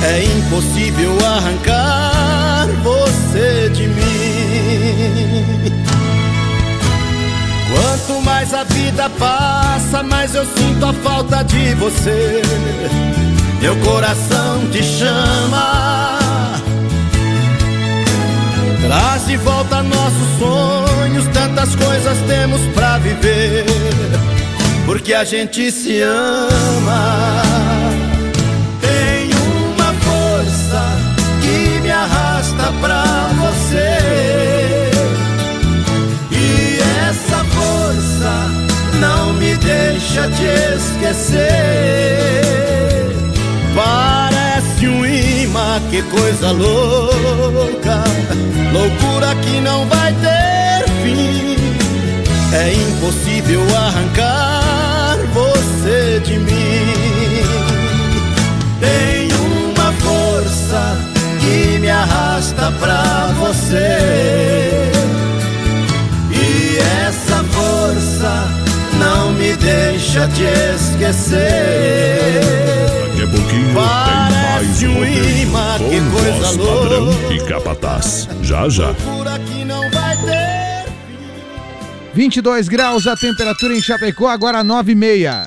É impossível arrancar você de mim. Quanto mais a vida passa, mais eu sinto a falta de você. Meu coração te chama. Traz de volta nossos sonhos, tantas coisas temos pra viver. Porque a gente se ama. Tem uma força que me arrasta pra você. E essa força não me deixa te esquecer. Parece um imã, que coisa louca. Loucura que não vai ter fim. É impossível arrancar você de mim. Tem uma força que me arrasta pra você. E essa força não me deixa te esquecer. Daqui a pouquinho tem mais um imã, que coisa padrão e capataz. Já, já. Loucura que não vai ter 22 graus a temperatura em Chapecó, agora 9 e meia.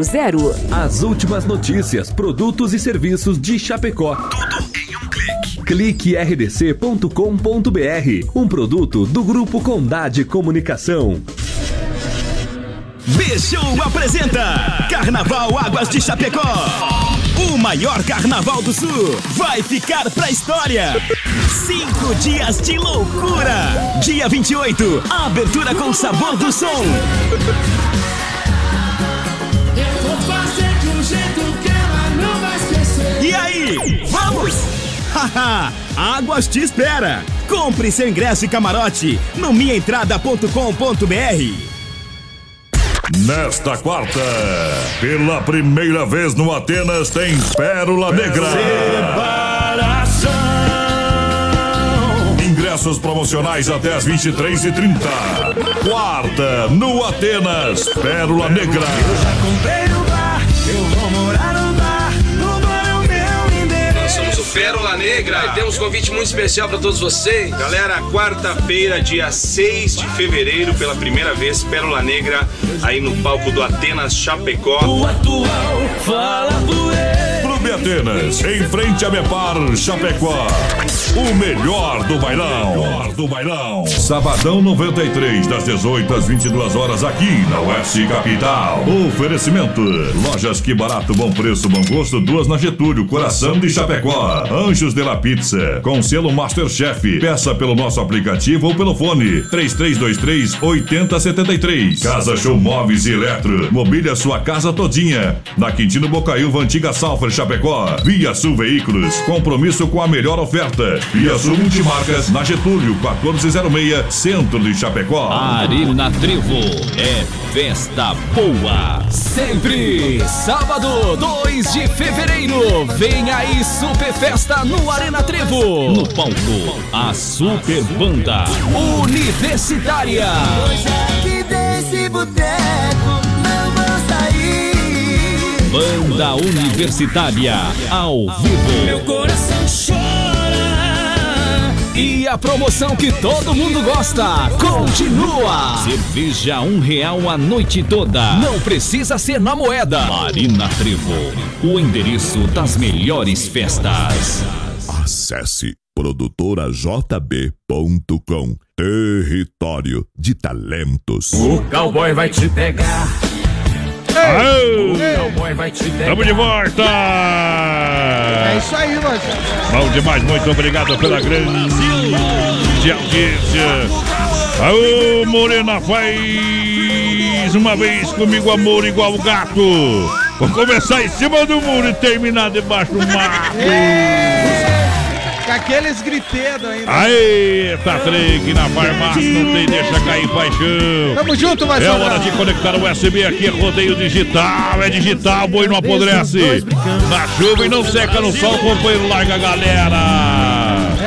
3328-3100. As últimas notícias, produtos e serviços de Chapecó. Tudo em um clique. Clique rdc.com.br, um produto do Grupo Condade Comunicação. Bichou apresenta Carnaval Águas de Chapecó. O maior carnaval do sul vai ficar pra história. Cinco dias de loucura. Dia 28, abertura com sabor do som. E aí, vamos? [laughs] Haha, Águas te espera. Compre seu ingresso e camarote no minhaentrada.com.br. Nesta quarta, pela primeira vez no Atenas, tem Pérola Negra. Ingressos promocionais até as 23h30. Quarta, no Atenas, Pérola Negra. Comprei eu vou morar Pérola Negra. E temos um convite muito especial para todos vocês. Galera, quarta-feira, dia 6 de fevereiro, pela primeira vez, Pérola Negra, aí no palco do Atenas Chapecó. Atenas, em frente a Mepar Chapecó. O melhor do bailão. Melhor do bailão. Sabadão 93, das 18 às 22 horas, aqui na Oeste Capital. Oferecimento: Lojas Que Barato, Bom Preço, Bom Gosto, duas na Getúlio, Coração de Chapecó. Anjos de la Pizza, com selo Masterchef. Peça pelo nosso aplicativo ou pelo fone 3323 8073. Casa Show Móveis e Eletro. Mobília sua casa todinha. Na Quintino Bocaiúva, Antiga Salfer, Chapecó. Via Sul Veículos. Compromisso com a melhor oferta. Via Sul Multimarcas, na Getúlio, 1406, Centro de Chapecó. Arena Trevo é festa boa. Sempre. Sábado, 2 de fevereiro. Vem aí Super Festa no Arena Trevo. No palco, a Super Banda Universitária. Hoje aqui desse boteco Banda Universitária ao vivo. Meu coração chora. E a promoção que todo mundo gosta continua. Cerveja um real a noite toda. Não precisa ser na moeda. Marina Trevo, o endereço das melhores festas. Acesse produtorajb.com Território de talentos. O cowboy vai te pegar. Tamo de volta! É isso aí, Rogério. Bom demais, muito obrigado pela grande audiência. Aô, Morena, faz uma vez comigo amor igual o gato. Vou começar em cima do muro e terminar debaixo do mato. Com aqueles gritedos ainda. Aê, tá trem na farmácia, não tem deixa cair paixão. Tamo junto, vai É hora de conectar o USB aqui, é rodeio digital, é digital, boi não apodrece. Na chuva e não seca no sol, companheiro, larga a galera.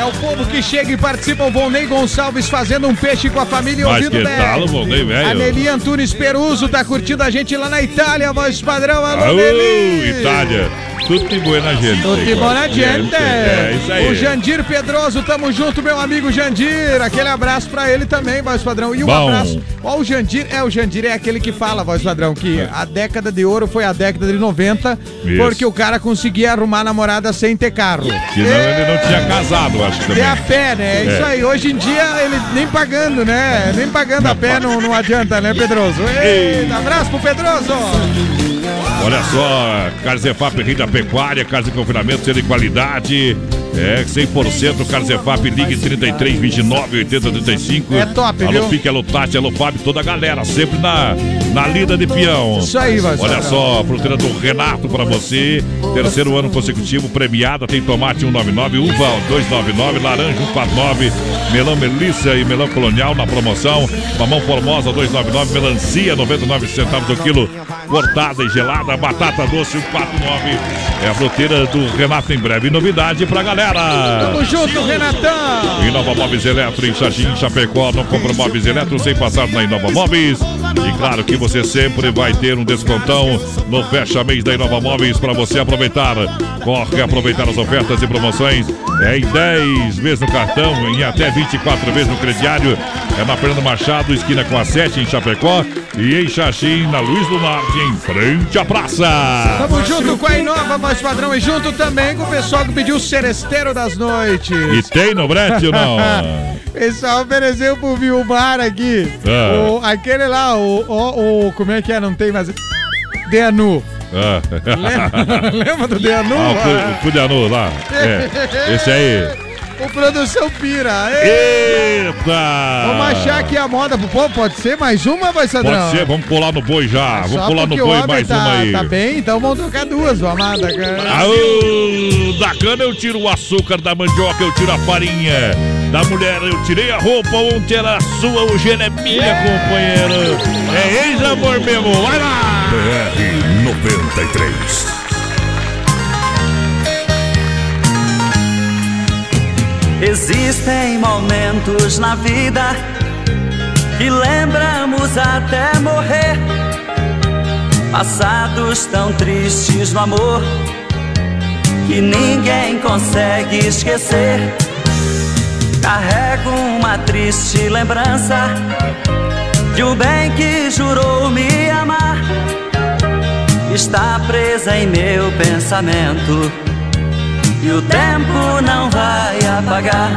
É o povo que chega e participa, o Volney Gonçalves fazendo um peixe com a família Mas ouvindo tal, Volney, velho? A Nelly Antunes Peruso tá curtindo a gente lá na Itália, voz padrão, alô, Aô, Nelly. Itália. Tudo na gente. Tudo de boa na gente. É isso aí. O Jandir Pedroso, tamo junto, meu amigo Jandir. Aquele abraço pra ele também, voz padrão. E um Bom. abraço. Ó, o Jandir, é, o Jandir é aquele que fala, voz padrão, que a década de ouro foi a década de 90, Isso. porque o cara conseguia arrumar namorada sem ter carro. Ele não tinha casado, acho que De também. a pé, né? É isso É. aí. Hoje em dia, ele nem pagando, né? Nem pagando a pé não, não adianta, né, Pedroso? Eita, abraço pro Pedroso! Olha só, Carzefap Rita Pecuária, casa de confinamento, sendo de qualidade. É, 100% Carzefap, ligue 33 29 80 35. É top, alô, viu? Pique, alô, Tati, alô, Fábio, toda a galera, sempre na, na lida de peão. Isso aí, vai Olha só, a fruteira do Renato pra você. Terceiro ano consecutivo premiada, tem tomate 199, uva 299, laranja 149, melão Melissa e melão colonial na promoção. Mamão formosa 299, melancia 99 centavos o quilo, cortada e gelada, batata doce 149. É a fruteira do Renato em breve. Novidade pra galera. Tamo junto, Renatão! Inova Móveis Eletro em Xaxim, Chapecó. Não compra móveis eletro sem passar na Inova Móveis. E claro que você sempre vai ter um descontão no fecha mês da Inova Móveis para você aproveitar. Corre aproveitar as ofertas e promoções. É em 10 vezes no cartão, em até 24 vezes no crediário. É na Fernando Machado, esquina com a 7 em Chapecó. E em Xaxim, na Luiz do Norte, em frente à praça. Tamo junto com a Inova, voz padrão, e junto também com o pessoal que pediu o Seresteiro das Noites. E tem no brete ou não? [laughs] Pessoal ofereceu pro Vilmar aqui. Ah. O, aquele lá, o, o, o- Como é que é? Não tem mais. Deanu. Ah. Lembra, [laughs] lembra do Deanu? Ah, o Cudianu lá. É. [laughs] Esse aí. O Produção Pira. Eita! Vamos achar que a moda pro povo pode ser mais uma, vai Sadrão? Pode ser, vamos pular no boi já. Só Vamos pular no boi mais tá, uma aí. Tá bem, então vamos trocar duas, ó, amada. cara. Aô, da cana eu tiro o açúcar, da mandioca eu tiro a farinha. Da mulher eu tirei a roupa, ontem era sua, hoje ela é minha, companheiro. É ex-amor mesmo, vai lá! BR 93. Existem momentos na vida que lembramos até morrer. Passados tão tristes no amor, que ninguém consegue esquecer. Carrego uma triste lembrança de um bem que jurou me amar. Está presa em meu pensamento e o tempo não vai apagar.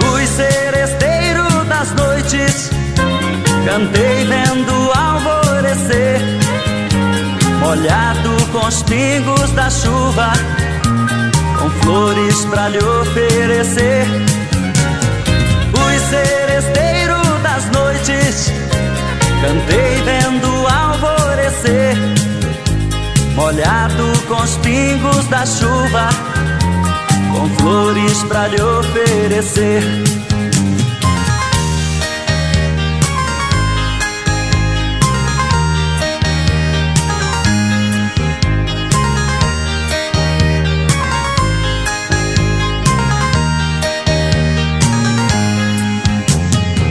Fui seresteiro das noites, cantei vendo alvorecer, molhado com os pingos da chuva, com flores pra lhe oferecer. Fui seresteiro das noites, cantei vendo alvorecer, molhado com os pingos da chuva, com flores pra lhe oferecer.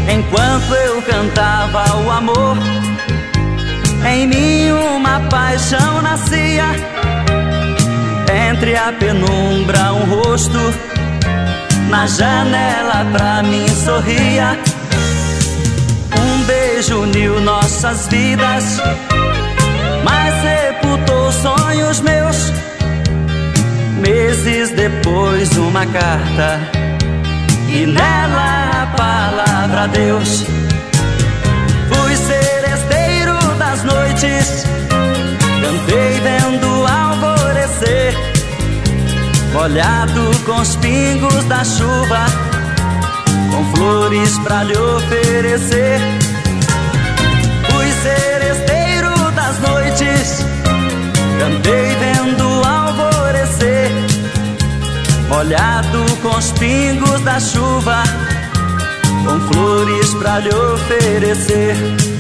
Enquanto eu cantava o amor, em mim uma paixão nascia. Entre a penumbra, um rosto na janela pra mim sorria. Um beijo uniu nossas vidas, mas sepultou sonhos meus. Meses depois, uma carta e nela a palavra Deus. Fui seresteiro das noites, cantei vendo alvorecer, molhado com os pingos da chuva, com flores pra lhe oferecer. Fui seresteiro das noites, cantei vendo alvorecer molhado com os pingos da chuva, com flores pra lhe oferecer.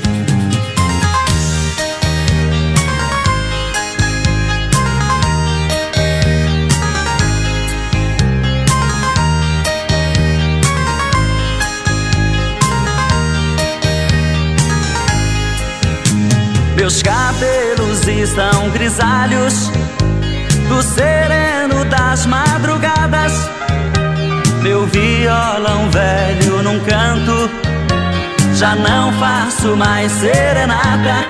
Meus cabelos estão grisalhos do sereno das madrugadas. Meu violão velho num canto, já não faço mais serenata.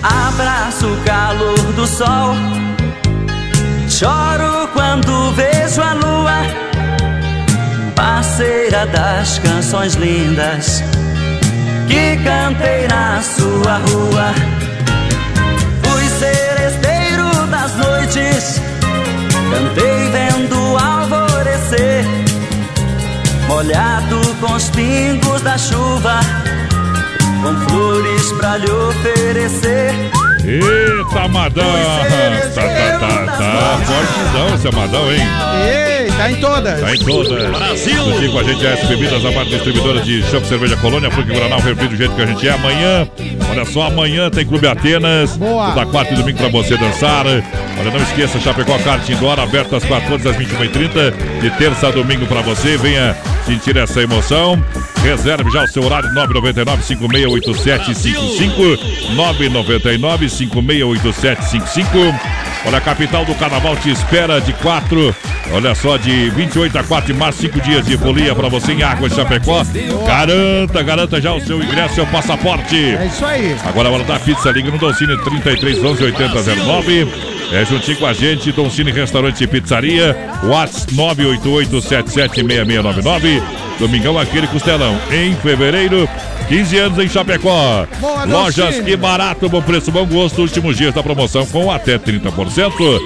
Abraço o calor do sol, choro quando vejo a lua, parceira das canções lindas que cantei na sua rua. Fui seresteiro das noites, cantei vendo alvorecer, molhado com os pingos da chuva, com flores pra lhe oferecer. Eita, Amadão! Tá, tá, tá, tá. Fortezão esse Amadão, hein? Ei, tá em todas. Tá em todas. Brasil. Juntinho com a gente é S Bebidas, a marca distribuidora de champ cerveja Colônia, Fruque Guaraná, o refri do jeito que a gente é. Amanhã, olha só, amanhã tem Clube Atenas. Boa. Da quarta e domingo pra você dançar. Olha, não esqueça, Chapecó Kart Indoor, aberto às 14 às 21h30, de terça a domingo pra você. Venha sentir essa emoção. Reserve já o seu horário 999 568755 999 568755 Olha, a capital do carnaval te espera de 4, olha só, de 28 a 4 de março, 5 dias de folia para você em Água de Chapecó. Garanta, garanta já o seu ingresso, seu passaporte. É isso aí. Agora a hora da pizza, liga no Doncini 33 11 8009. É juntinho com a gente, Doncini Restaurante e Pizzaria, Whats 988776699. Domingão aquele costelão. Em fevereiro, 15 anos em Chapecó. Boa, Lojas. Que Barato, bom preço, bom gosto. Últimos dias da promoção com até 30%.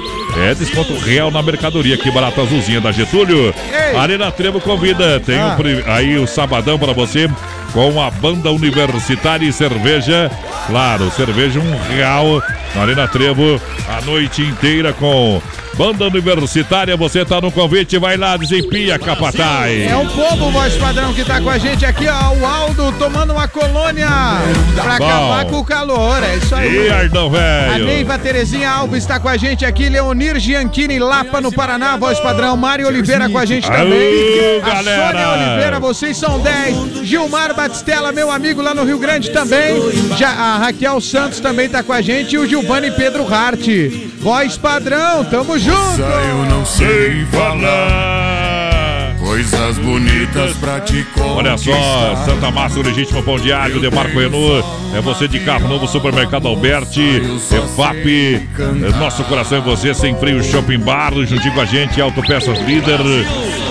É desconto real na mercadoria. Que Barato Azulzinha da Getúlio. Ei. Arena Trevo convida. Tem Ah. um aí o sabadão para você com a banda universitária e cerveja. Claro, cerveja um real na Arena Trevo a noite inteira com banda universitária. Você tá no convite, vai lá, desempia, capataz. É o povo, voz padrão, que tá com a gente aqui, ó. O Aldo tomando uma colônia pra Bom. acabar com o calor. É isso aí. E Ardão, A velho. Neiva Terezinha Alves está com a gente aqui, Leonir Gianchini, Lapa, no Paraná, voz padrão, Mário Oliveira com a gente também. A galera. Sônia Oliveira, vocês são 10. Gilmar Batistella, meu amigo lá no Rio Grande também. Já, a Raquel Santos também está com a gente e o Gilvani Pedro Hart. Voz padrão, tamo junto! Eu não sei falar coisas bonitas pra te conquistar. Olha só, Santa Massa, o legítimo pão diário, Demarco Renault. É você de carro novo, supermercado Alberti, EFAP, é nosso coração é você, sem freio Shopping Bar, juntinho com a gente, Autopeças Líder,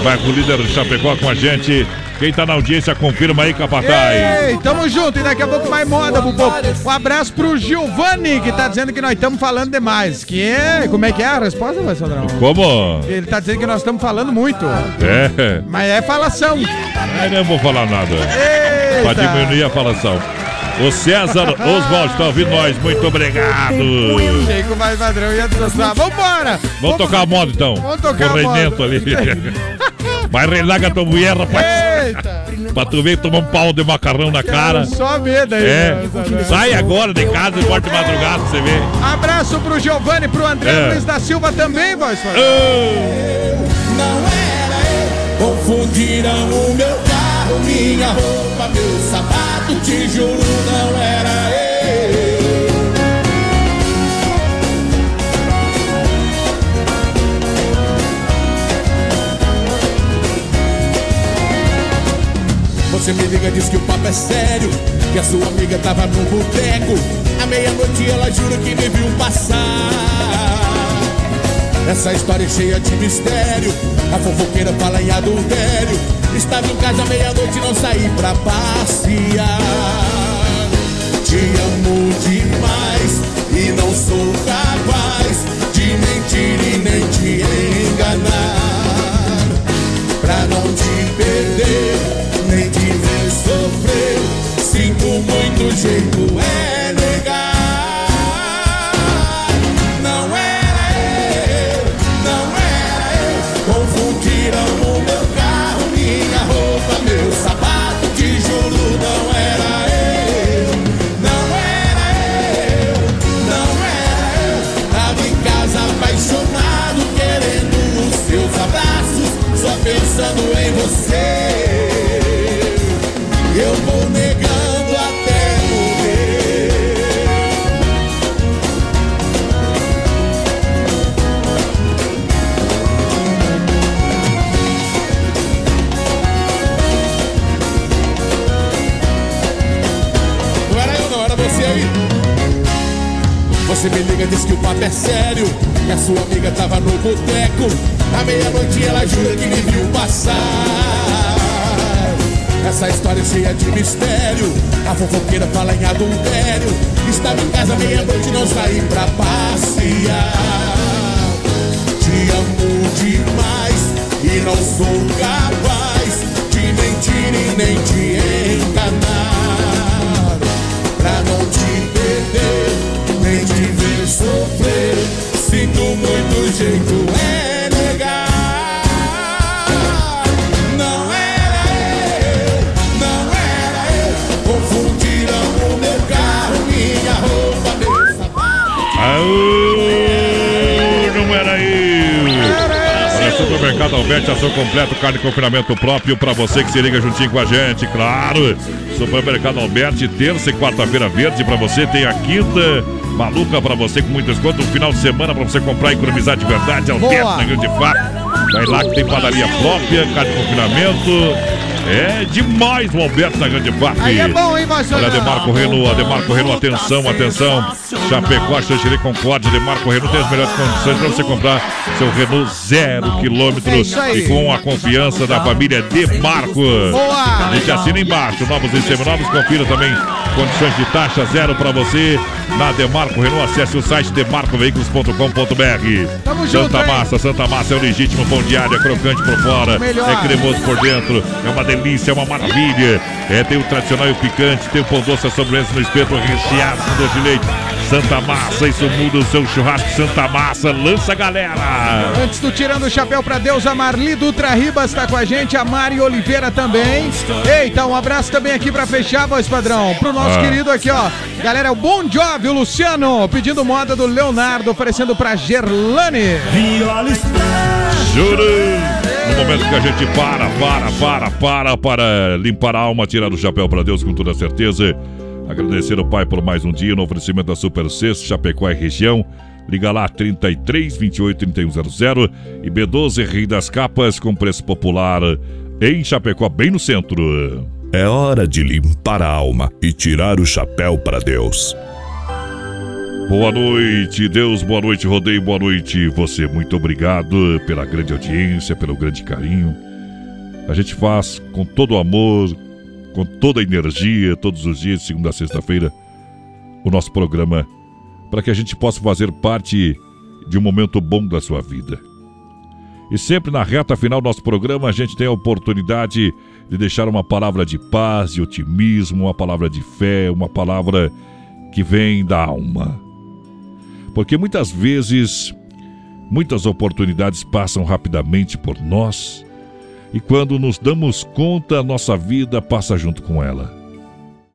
vai com o líder Chapecó com a gente. Quem tá na audiência, confirma aí, Capataz. Ei, tamo junto e daqui a pouco mais moda, Bubu. Um abraço pro Giovanni, que tá dizendo que nós estamos falando demais. Que é. Como é que é a resposta, vai, Sandrão? Como? Ele tá dizendo que nós estamos falando muito. É. Mas é falação. Eu não vou falar nada. Eita. Pra diminuir a falação. O César Oswald tá ouvindo nós, muito obrigado. O mais padrão ia dançar. Vambora! Vamos tocar a moda então. Vamos tocar a o moda. Renento ali. Vai [laughs] relaga tua mulher, rapaz. Eita! Pra tu ver tomar um pau de macarrão na cara. Só medo aí. É. né? Sai agora de casa e volta de madrugada pra você ver. Abraço pro Giovanni, pro André É. Luiz da Silva também, voz padrão. Confundiram o meu carro, minha roupa, meu sapato, te juro, não era eu. Você me liga, diz que o papo é sério, que a sua amiga tava no boteco. À meia-noite ela jura que me viu passar. Essa história é cheia de mistério. A fofoqueira fala em adultério. Estava em casa meia-noite e não saí pra passear. Te amo demais e não sou capaz de mentir e nem te enganar. Pra não te perder, nem te ver sofrer. Sinto muito jeito é Você me liga, diz que o papo é sério. Que a sua amiga tava no boteco. À meia-noite ela jura que me viu passar. Essa história é cheia de mistério. A fofoqueira fala em adultério. Estava em casa meia-noite não saí pra passear. Te amo demais e não sou capaz de mentir e nem te enganar. Pra não te sofrer. Sinto muito jeito é negar. Não era eu, não era eu. Confundiram o meu carro, minha roupa, meu sapato. Aô, não era eu. Supermercado Alberti, ação completo, carne de confinamento próprio pra você que se liga juntinho com a gente, claro. Supermercado Alberti, terça e quarta-feira verde pra você, tem a quinta maluca pra você com muito desconto, no final de semana pra você comprar e economizar de verdade, Alberti Boa. na Grande Fato. Vai lá que tem padaria própria, carne de confinamento. É demais o Alberto na Grande FAP. Aí é bom, hein, voz Olha? Demarco Renault, Demarco Renault, atenção, atenção. Chapecó, Xanxerê, Concórdia, Demarco Renault tem as melhores condições para você comprar seu Renault zero quilômetro É e com a confiança da família Demarco. Boa! A gente assina embaixo, novos e seminovos, confira também condições de taxa zero para você na Demarco Renault. Acesse o site demarcoveículos.com.br. Tamo junto, Santa hein? Massa, Santa Massa é o legítimo pão diário, é crocante por fora, Melhor. é cremoso por dentro, é uma delícia, é uma maravilha. É, tem o tradicional e o picante, tem o pão doce, a sobremesa no espeto recheado com doce de leite. Santa Massa, isso muda o seu churrasco. Santa Massa, lança a galera. Antes do Tirando o Chapéu pra Deus, a Marli Dutra Ribas tá com a gente, a Mari Oliveira também. Eita, um abraço também aqui pra fechar, voz padrão, pro nosso Ah. querido aqui, ó. Galera, o Bom Jovi, o Luciano, pedindo moda do Leonardo, oferecendo pra Gerlane. Juro! No momento que a gente para, para, para, para, para limpar a alma, tirar o chapéu para Deus com toda certeza. Agradecer ao Pai por mais um dia no oferecimento da Super Sexto, Chapecó e região. Liga lá 33 28 3100 e B12 Rei das Capas com preço popular em Chapecó, bem no centro. É hora de limpar a alma e tirar o chapéu para Deus. Boa noite, Deus, boa noite, Rodeio, boa noite. Você, muito obrigado pela grande audiência, pelo grande carinho. A gente faz com todo o amor, com toda a energia, todos os dias, de segunda a sexta-feira, o nosso programa, para que a gente possa fazer parte de um momento bom da sua vida. E sempre na reta final do nosso programa, a gente tem a oportunidade de deixar uma palavra de paz e otimismo, uma palavra de fé, uma palavra que vem da alma. Porque muitas vezes, muitas oportunidades passam rapidamente por nós e quando nos damos conta, nossa vida passa junto com ela.